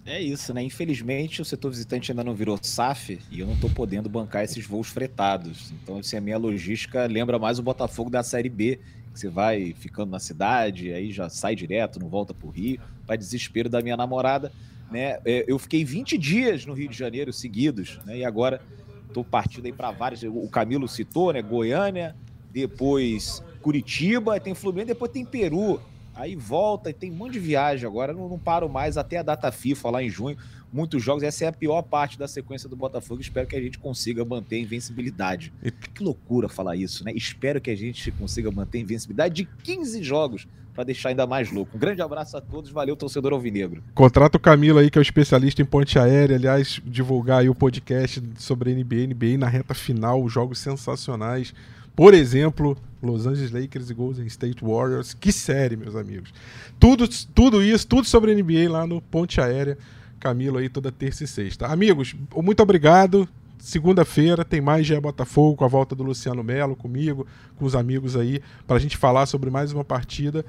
É isso, né? Infelizmente o setor visitante ainda não virou SAF e eu não estou podendo bancar esses voos fretados. Então, assim, a minha logística lembra mais o Botafogo da Série B, que você vai ficando na cidade, aí já sai direto, não volta para o Rio, para desespero da minha namorada. Né? É, eu fiquei 20 dias no Rio de Janeiro seguidos, né? E agora estou partindo aí para vários. O Camilo citou, né? Goiânia, depois Curitiba, tem Fluminense, depois tem Peru. Aí volta e tem um monte de viagem agora. Não, não paro mais até a data FIFA lá em junho. Muitos jogos. Essa é a pior parte da sequência do Botafogo. Espero que a gente consiga manter a invencibilidade. E... Que loucura falar isso, né? Espero que a gente consiga manter a invencibilidade de 15 jogos para deixar ainda mais louco. Um grande abraço a todos, valeu, torcedor alvinegro. Contrata o Camilo aí, que é o especialista em ponte aérea, aliás, divulgar aí o podcast sobre NBA, NBA na reta final, jogos sensacionais. Por exemplo, Los Angeles Lakers e Golden State Warriors. Que série, meus amigos. Tudo, tudo isso, tudo sobre NBA lá no Ponte Aérea. Camilo aí toda terça e sexta. Amigos, muito obrigado. Segunda-feira tem mais GE Botafogo com a volta do Luciano Melo, comigo, com os amigos aí, para a gente falar sobre mais uma partida.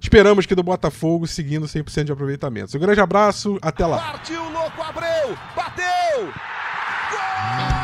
Esperamos que do Botafogo seguindo 100% de aproveitamento. Um grande abraço, até lá. Partiu, louco, Abreu! Bateu! Gol!